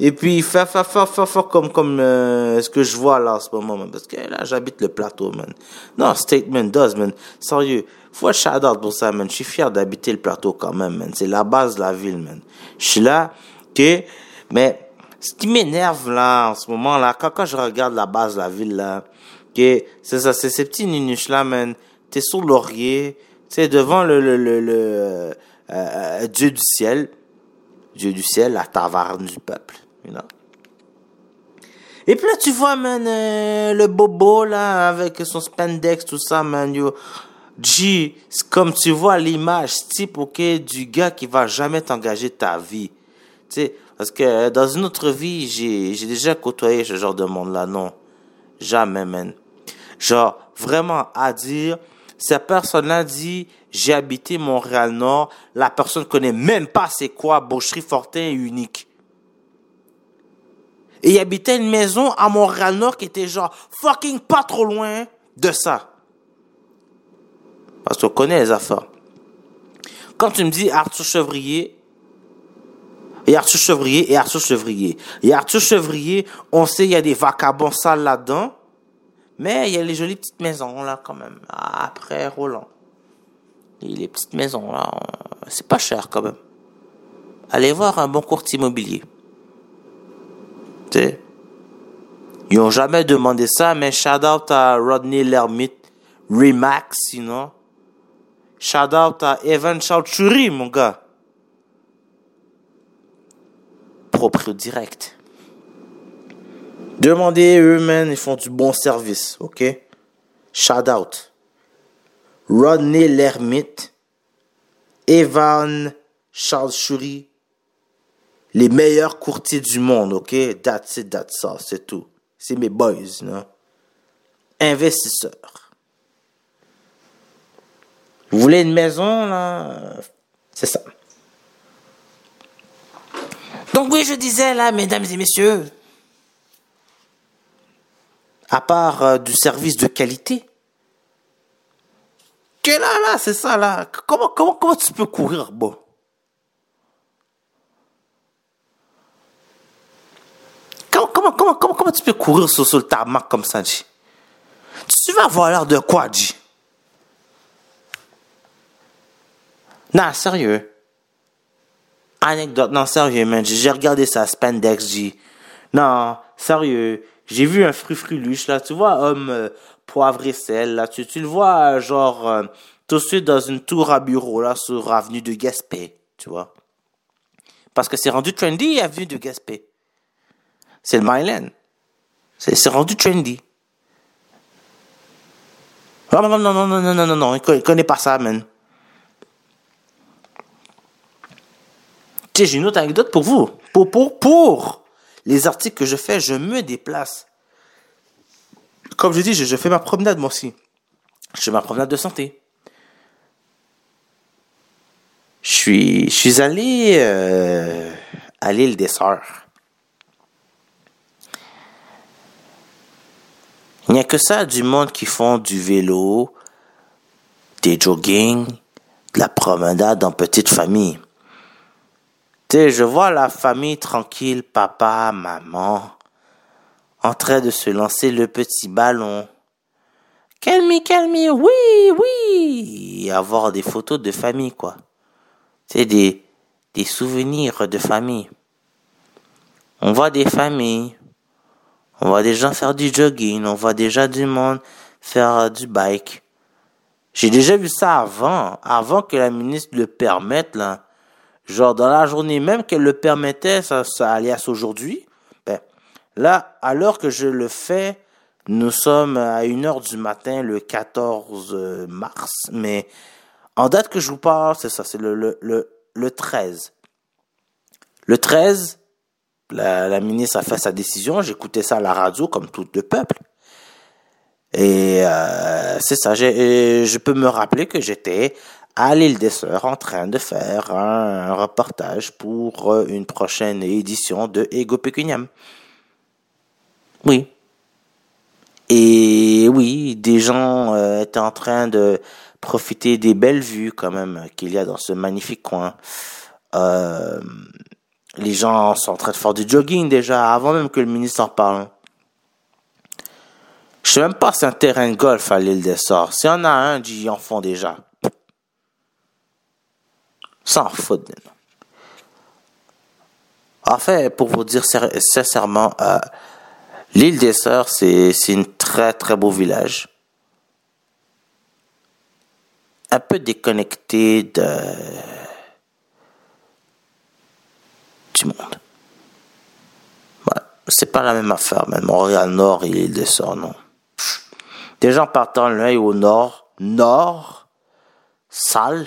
Et puis faire, faire, faire, faire, comme, comme euh, ce que je vois là en ce moment, man. Parce que là, j'habite le plateau, man. Non, Statement does, man. Sérieux, faut un shout-out pour ça, man. Je suis fier d'habiter le plateau quand même, man. C'est la base de la ville, man. Je suis là, ok? Mais ce qui m'énerve là, en ce moment là, quand, quand je regarde la base de la ville là, ok? C'est ça, c'est ces petits nunuches là, man. T'es sur laurier, tu devant le, le, le, le euh, euh, Dieu du ciel. Dieu du ciel, la taverne du peuple, Et puis là, tu vois, man, euh, le bobo, là, avec son spandex, tout ça, man, yo. G, comme tu vois l'image type, ok, du gars qui va jamais t'engager ta vie. Tu sais, Parce que dans une autre vie, j'ai, j'ai déjà côtoyé ce genre de monde-là. Non. Jamais, man. Genre, vraiment, à dire, cette personne-là dit, j'ai habité Montréal-Nord, la personne connaît même pas c'est quoi Boucherie Fortin et Unique. Et il habitait une maison à Montréal-Nord qui était genre fucking pas trop loin de ça. Parce qu'on connaît les affaires. Quand tu me dis Arthur Chevrier, et Arthur Chevrier et Arthur Chevrier. Et Arthur Chevrier, on sait il y a des vacabons sales là-dedans, mais il y a les jolies petites maisons là quand même. Après Roland. Et les petites maisons là, c'est pas cher quand même. Allez voir un bon courtier immobilier. Ils ont jamais demandé ça, mais shout out à Rodney Lermite, Remax, sinon. Shout out à Evan Chauchuri, mon gars. Propre direct. Demandez eux, man, ils font du bon service, ok? Shout out. Rodney Lermite, Evan Chauchuri, les meilleurs courtiers du monde, ok? That's it, that's all, c'est tout. C'est mes boys, non? Investisseurs. Vous voulez une maison, là? C'est ça. Donc oui, je disais là, mesdames et messieurs, à part euh, du service de qualité, que là, là, c'est ça, là. Comment, comment, comment tu peux courir, bon? Comment, comment, comment, comment, tu peux courir sur, sur le tarmac comme ça, G? Tu vas avoir l'air de quoi, G? Non, sérieux. Anecdote, non, sérieux, man. J'ai regardé ça, Spandex, G. Non, sérieux. J'ai vu un frufruluche, là. Tu vois, homme euh, poivre et sel, là. Tu, tu le vois, genre, euh, tout de suite dans une tour à bureau, là, sur avenue de Gaspé, tu vois. Parce que c'est rendu trendy, avenue de Gaspé. C'est le Myland. C'est rendu trendy. Non, non, non, non, non, non, non, non, non, il connaît, pas ça, man. J'ai une autre anecdote pour vous. Pour, pour, pour les articles que je fais, je me déplace. Comme je dis, je, je fais ma promenade, moi aussi. Je fais ma promenade de santé. Je suis, je suis allé euh, à l'île des Sœurs. Il n'y a que ça du monde qui font du vélo, des jogging, de la promenade en petite famille. Tu je vois la famille tranquille, papa, maman, en train de se lancer le petit ballon. Calme, calme, oui, oui. Avoir des photos de famille, quoi. C'est des, des souvenirs de famille. On voit des familles. On voit des gens faire du jogging. On voit déjà du monde faire du bike. J'ai déjà vu ça avant, avant que la ministre le permette, là. Genre, dans la journée même qu'elle le permettait, ça, ça alias aujourd'hui. Ben, là, à l'heure que je le fais, nous sommes à 1h du matin, le 14 mars. Mais, en date que je vous parle, c'est ça, c'est le, le, le, le 13. Le 13, la, la ministre a fait sa décision. J'écoutais ça à la radio, comme tout le peuple. Et euh, c'est ça, je peux me rappeler que j'étais à l'île des Sœurs en train de faire un, un reportage pour euh, une prochaine édition de Ego Pecuniam. Oui. Et oui, des gens euh, étaient en train de profiter des belles vues quand même qu'il y a dans ce magnifique coin. Euh, les gens sont en train de du jogging déjà, avant même que le ministre en parle. Je sais même pas si un terrain de golf à l'île des Sœurs. S'il y en a un, ils en font déjà. Sans faute. maintenant. En fait, pour vous dire sincèrement, euh, l'île des Sœurs, c'est un très très beau village. Un peu déconnecté de monde. Ouais, c'est pas la même affaire, même Montréal Nord et l'île des Sœurs, non. Des gens partant l'œil au nord, nord, sale.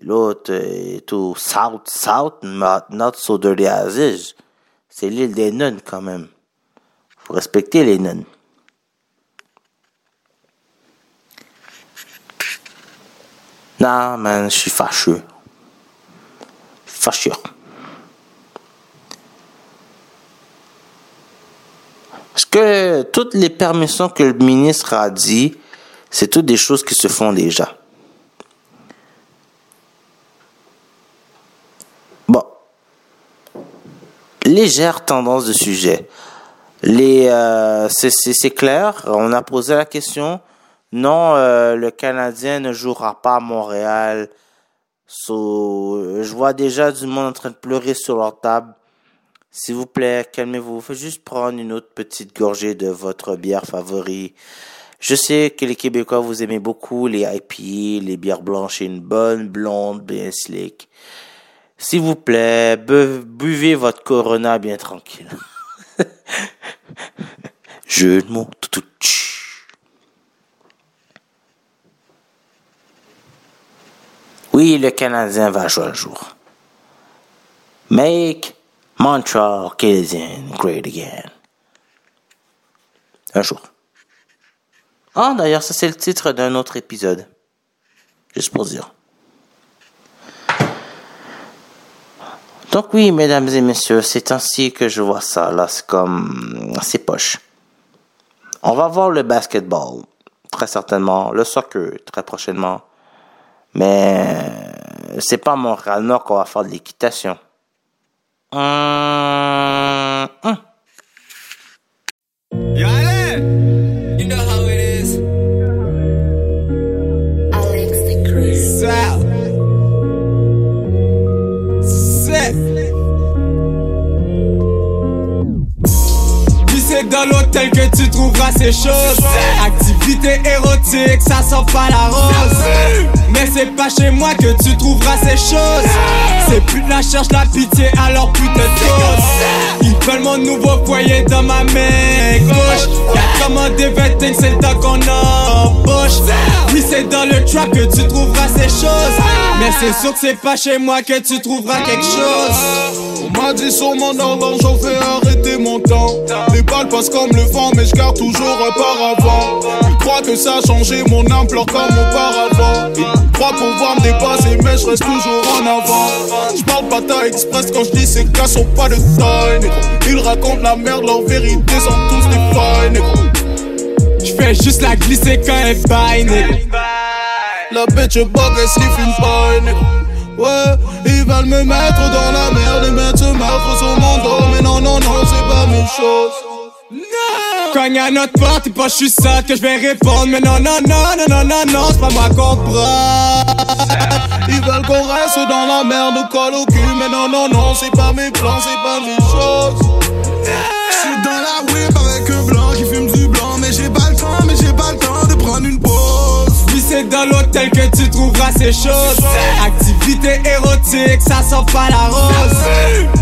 L'autre est au South, South, not, not so dirty as. C'est l'île des nonnes quand même. Faut respecter les nonnes. Non, man, je suis fâcheux. Fâcheux. Parce que toutes les permissions que le ministre a dit, c'est toutes des choses qui se font déjà. Bon. Légère tendance de sujet. Les, euh, c'est, clair, on a posé la question. Non, euh, le Canadien ne jouera pas à Montréal. So, je vois déjà du monde en train de pleurer sur leur table. S'il vous plaît, calmez-vous. Faites juste prendre une autre petite gorgée de votre bière favorite. Je sais que les Québécois vous aimez beaucoup les IPA, les bières blanches et une bonne blonde bien slick. S'il vous plaît, bu- buvez votre Corona bien tranquille. Jeu de mots. tout. Oui, le Canadien va jouer un jour. Make Montreal Canadian great again. Un jour. Ah, d'ailleurs, ça c'est le titre d'un autre épisode. Juste pour dire. Donc oui, mesdames et messieurs, c'est ainsi que je vois ça. Là, c'est comme... C'est poche. On va voir le basketball, très certainement. Le soccer, très prochainement. Mais c'est pas à Montréal-Nord qu'on va faire de l'équitation. Hum. Yo, Ale! You know how it is. C'est dans l'hôtel que tu trouveras ces choses. Activité érotique, ça sent pas la rose. Mais c'est pas chez moi que tu trouveras ces choses. C'est plus de la cherche, la pitié, alors plus de. Ils veulent mon nouveau foyer dans ma main gauche. Y'a commandé 20 c'est le qu'on embauche. Oui, c'est dans le trap que tu trouveras ces choses. Mais c'est sûr que c'est pas chez moi que tu trouveras quelque chose. On m'a dit sur mon horloge, j'en fais arrêter mon temps. Les balles passent comme le vent, mais je garde toujours un paravent. Ils croient que ça a changé, mon âme comme auparavant. Croient pouvoir me dépasser, mais je reste toujours en avant. Je parle pas ta express quand je dis ces gars sont pas de taille. Ils racontent la merde, leur vérité sont tous des failles. Je fais juste la glisser quand elle baille. La bitch bug, elle sniff une paille, négro. Ouais, ils veulent me mettre dans la merde et mettre ce meurtre sur mon dos. Mais non, non, non, c'est pas mes choses. Cogne à notre porte, et pas je suis ça que je vais répondre. Mais non, non, non, non, non, non, non, c'est pas moi qu'on. Ils veulent qu'on reste dans la merde ou colle au cul. Mais non, non, non, c'est pas mes plans, c'est pas mes choses. Je suis dans la whip avec un l'hôtel que tu trouveras ces choses. Activité érotique, ça sent pas la rose.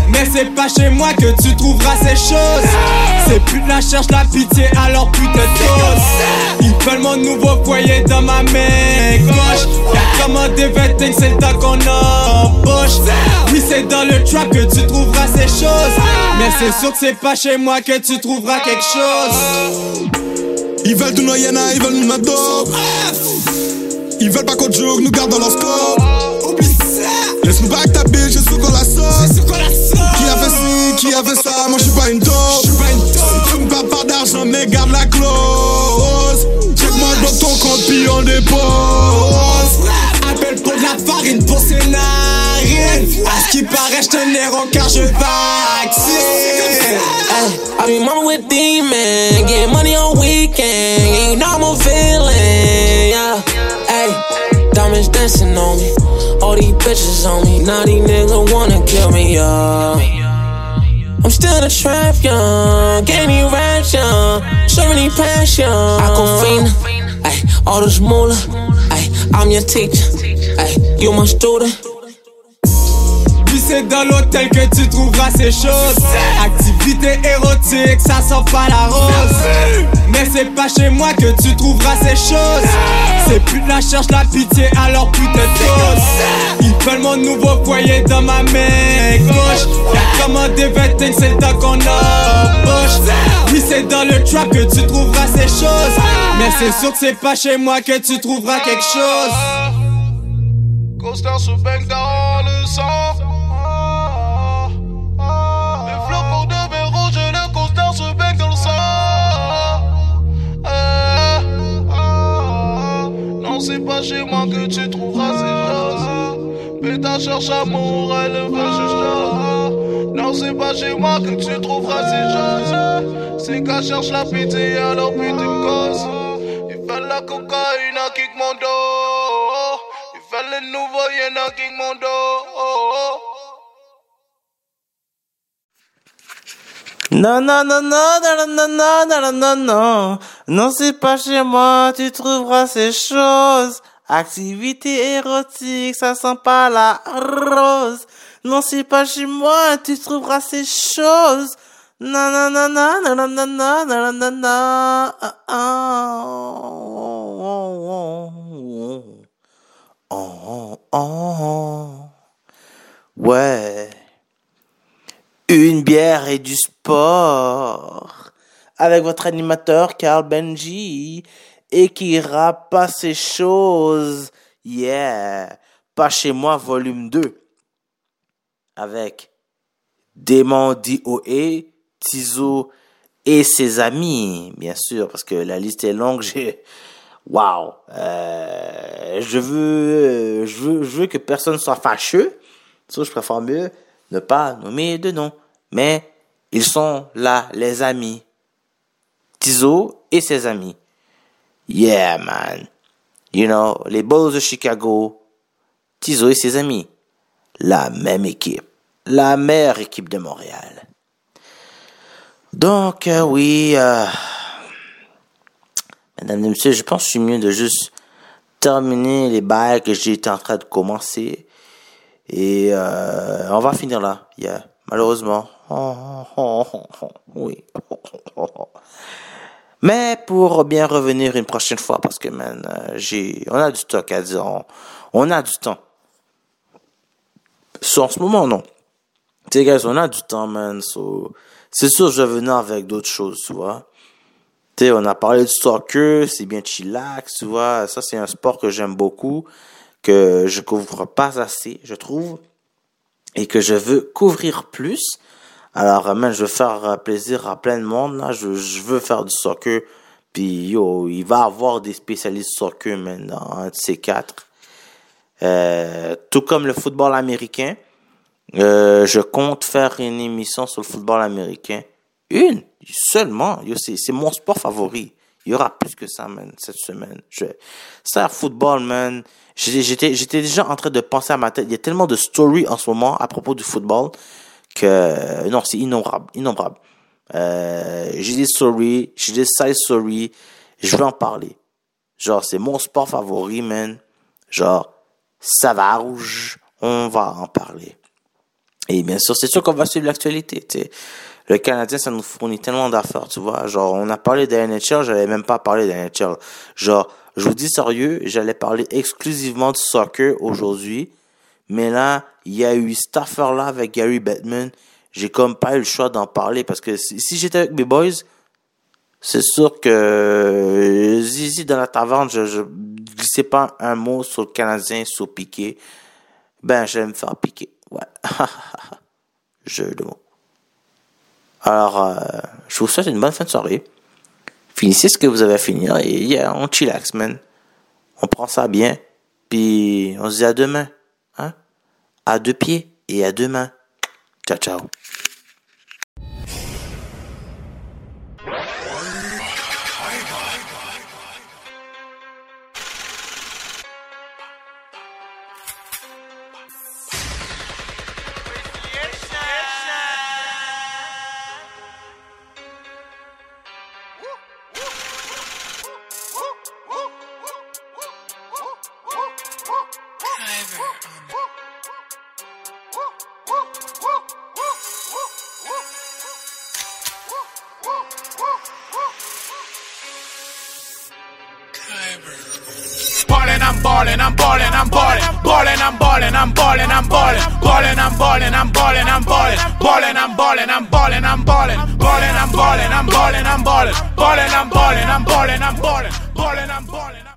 Mais c'est pas chez moi que tu trouveras ces choses. C'est plus de la cherche, la pitié, alors plus de. Ils veulent mon nouveau foyer dans ma main gauche. Y'a commandé 20 c'est le temps qu'on embauche. Oui, c'est dans le trap que tu trouveras ces choses. Mais c'est sûr que c'est pas chez moi que tu trouveras quelque chose. Ils veulent noyer, là, ils veulent mettre d'or. Ils veulent pas qu'on joue, nous garde dans leur score. Oublie ça. Laisse-nous back ta bitch, je sais qu'on la. Qui a fait ci, qui a fait ça, moi je suis pas une taupe. Tu me parles pas d'argent, mais garde la clause. Check-moi dans ton compte, puis on dépose. Appelle pour de la farine pour ses narines. À ce qui paraît, je te néron car je vaccine. I be mama with demon, get money on weekend. You know I'm a on me, all these bitches on me. Now these niggas wanna kill me. I'm still a trap, young, gaining rap, young, show me passion. Fiend, ay, all this moolah, ay, I'm your teacher, ay, you my student. C'est dans l'hôtel que tu trouveras ces choses. Activité érotique, ça sent pas la rose. Mais c'est pas chez moi que tu trouveras ces choses. C'est plus de la cherche, la pitié, alors plus de. Ils veulent mon nouveau foyer dans ma main gauche. Y'a commandé 21, c'est le temps qu'on embauche. Oui, c'est dans le trap que tu trouveras ces choses. Mais c'est sûr que c'est pas chez moi que tu trouveras quelque chose. Coaster se baigne dans le sang. Pas chez moi que tu trouveras ces choses. Péta cherche amour, elle veut juste. Non, c'est pas chez moi que tu trouveras ces choses. C'est qu'elle cherche la pitié, alors putain de cause. Il fait la cocaïne à kick mon dos. Il fait le nouveau, y'en a kick mon dos. Non, non, non, non, non, non, non, non, non, non. Non, c'est pas chez moi, tu trouveras ces choses. Activité érotique, ça sent pas la rose. Non, c'est pas chez moi, tu trouveras ces choses. Ouais. Une bière et du sport. Avec votre animateur Carl Benji et qui rappe pas ces choses. Yeah. Pas chez moi, volume 2. Avec Démon DOA, Tizo et ses amis, bien sûr, parce que la liste est longue. J'ai, wow, euh, je veux, je veux, que personne soit fâcheux. Ça, je préfère mieux ne pas nommer de nom. Mais ils sont là, les amis. Tizo et ses amis. Yeah, man. You know, les Bulls de Chicago, Tizo et ses amis. La même équipe. La meilleure équipe de Montréal. Donc, euh, oui, euh, mesdames et messieurs, je pense que je suis mieux de juste terminer les bails que j'étais en train de commencer. Et euh, on va finir là, yeah, malheureusement. Oui. Mais pour bien revenir une prochaine fois, parce que man, euh, j'ai, on a du stock à dire, on, on a du temps. So, en ce moment, non. Tu guys, on a du temps, man. So, c'est sûr, je vais venir avec d'autres choses, tu vois. Tu sais, on a parlé du soccer, c'est bien chillax, tu vois. Ça, c'est un sport que j'aime beaucoup, que je couvre pas assez, je trouve, et que je veux couvrir plus. Alors, man, je veux faire plaisir à plein de monde, là. Je, veux faire du soccer. Puis, yo, il va avoir des spécialistes soccer, un de ces quatre. Euh, tout comme le football américain. Euh, je compte faire une émission sur le football américain. Une, seulement? C'est, mon sport favori. Il y aura plus que ça, man, cette semaine. Je, ça, football, man. J'étais déjà en train de penser à ma tête. Il y a tellement de stories en ce moment à propos du football que, non, c'est innombrable, innombrable. Euh, j'ai des stories, j'ai des side stories. Je vais en parler. Genre, c'est mon sport favori, man. Genre, ça va rouge. On va en parler. Et bien sûr, c'est sûr qu'on va suivre l'actualité. tu. Le Canadien, ça nous fournit tellement d'affaires, tu vois. Genre, on a parlé de NHL, j'allais même pas parler de NHL. Genre, je vous dis sérieux, j'allais parler exclusivement du soccer aujourd'hui. Mais là, il y a eu cette affaire-là avec Gary Bettman. J'ai comme pas eu le choix d'en parler parce que si, j'étais avec mes boys, c'est sûr que Zizi dans la taverne, je, je glissais pas un mot sur le Canadien, sur Piqué. Ben, j'allais me faire piquer. Ouais. Jeu de mots. Alors, euh, je vous souhaite une bonne fin de soirée. Finissez ce que vous avez à finir et yeah, on chillax, man. On prend ça bien. Puis, on se dit à demain. À deux pieds et à deux mains. Ciao, ciao.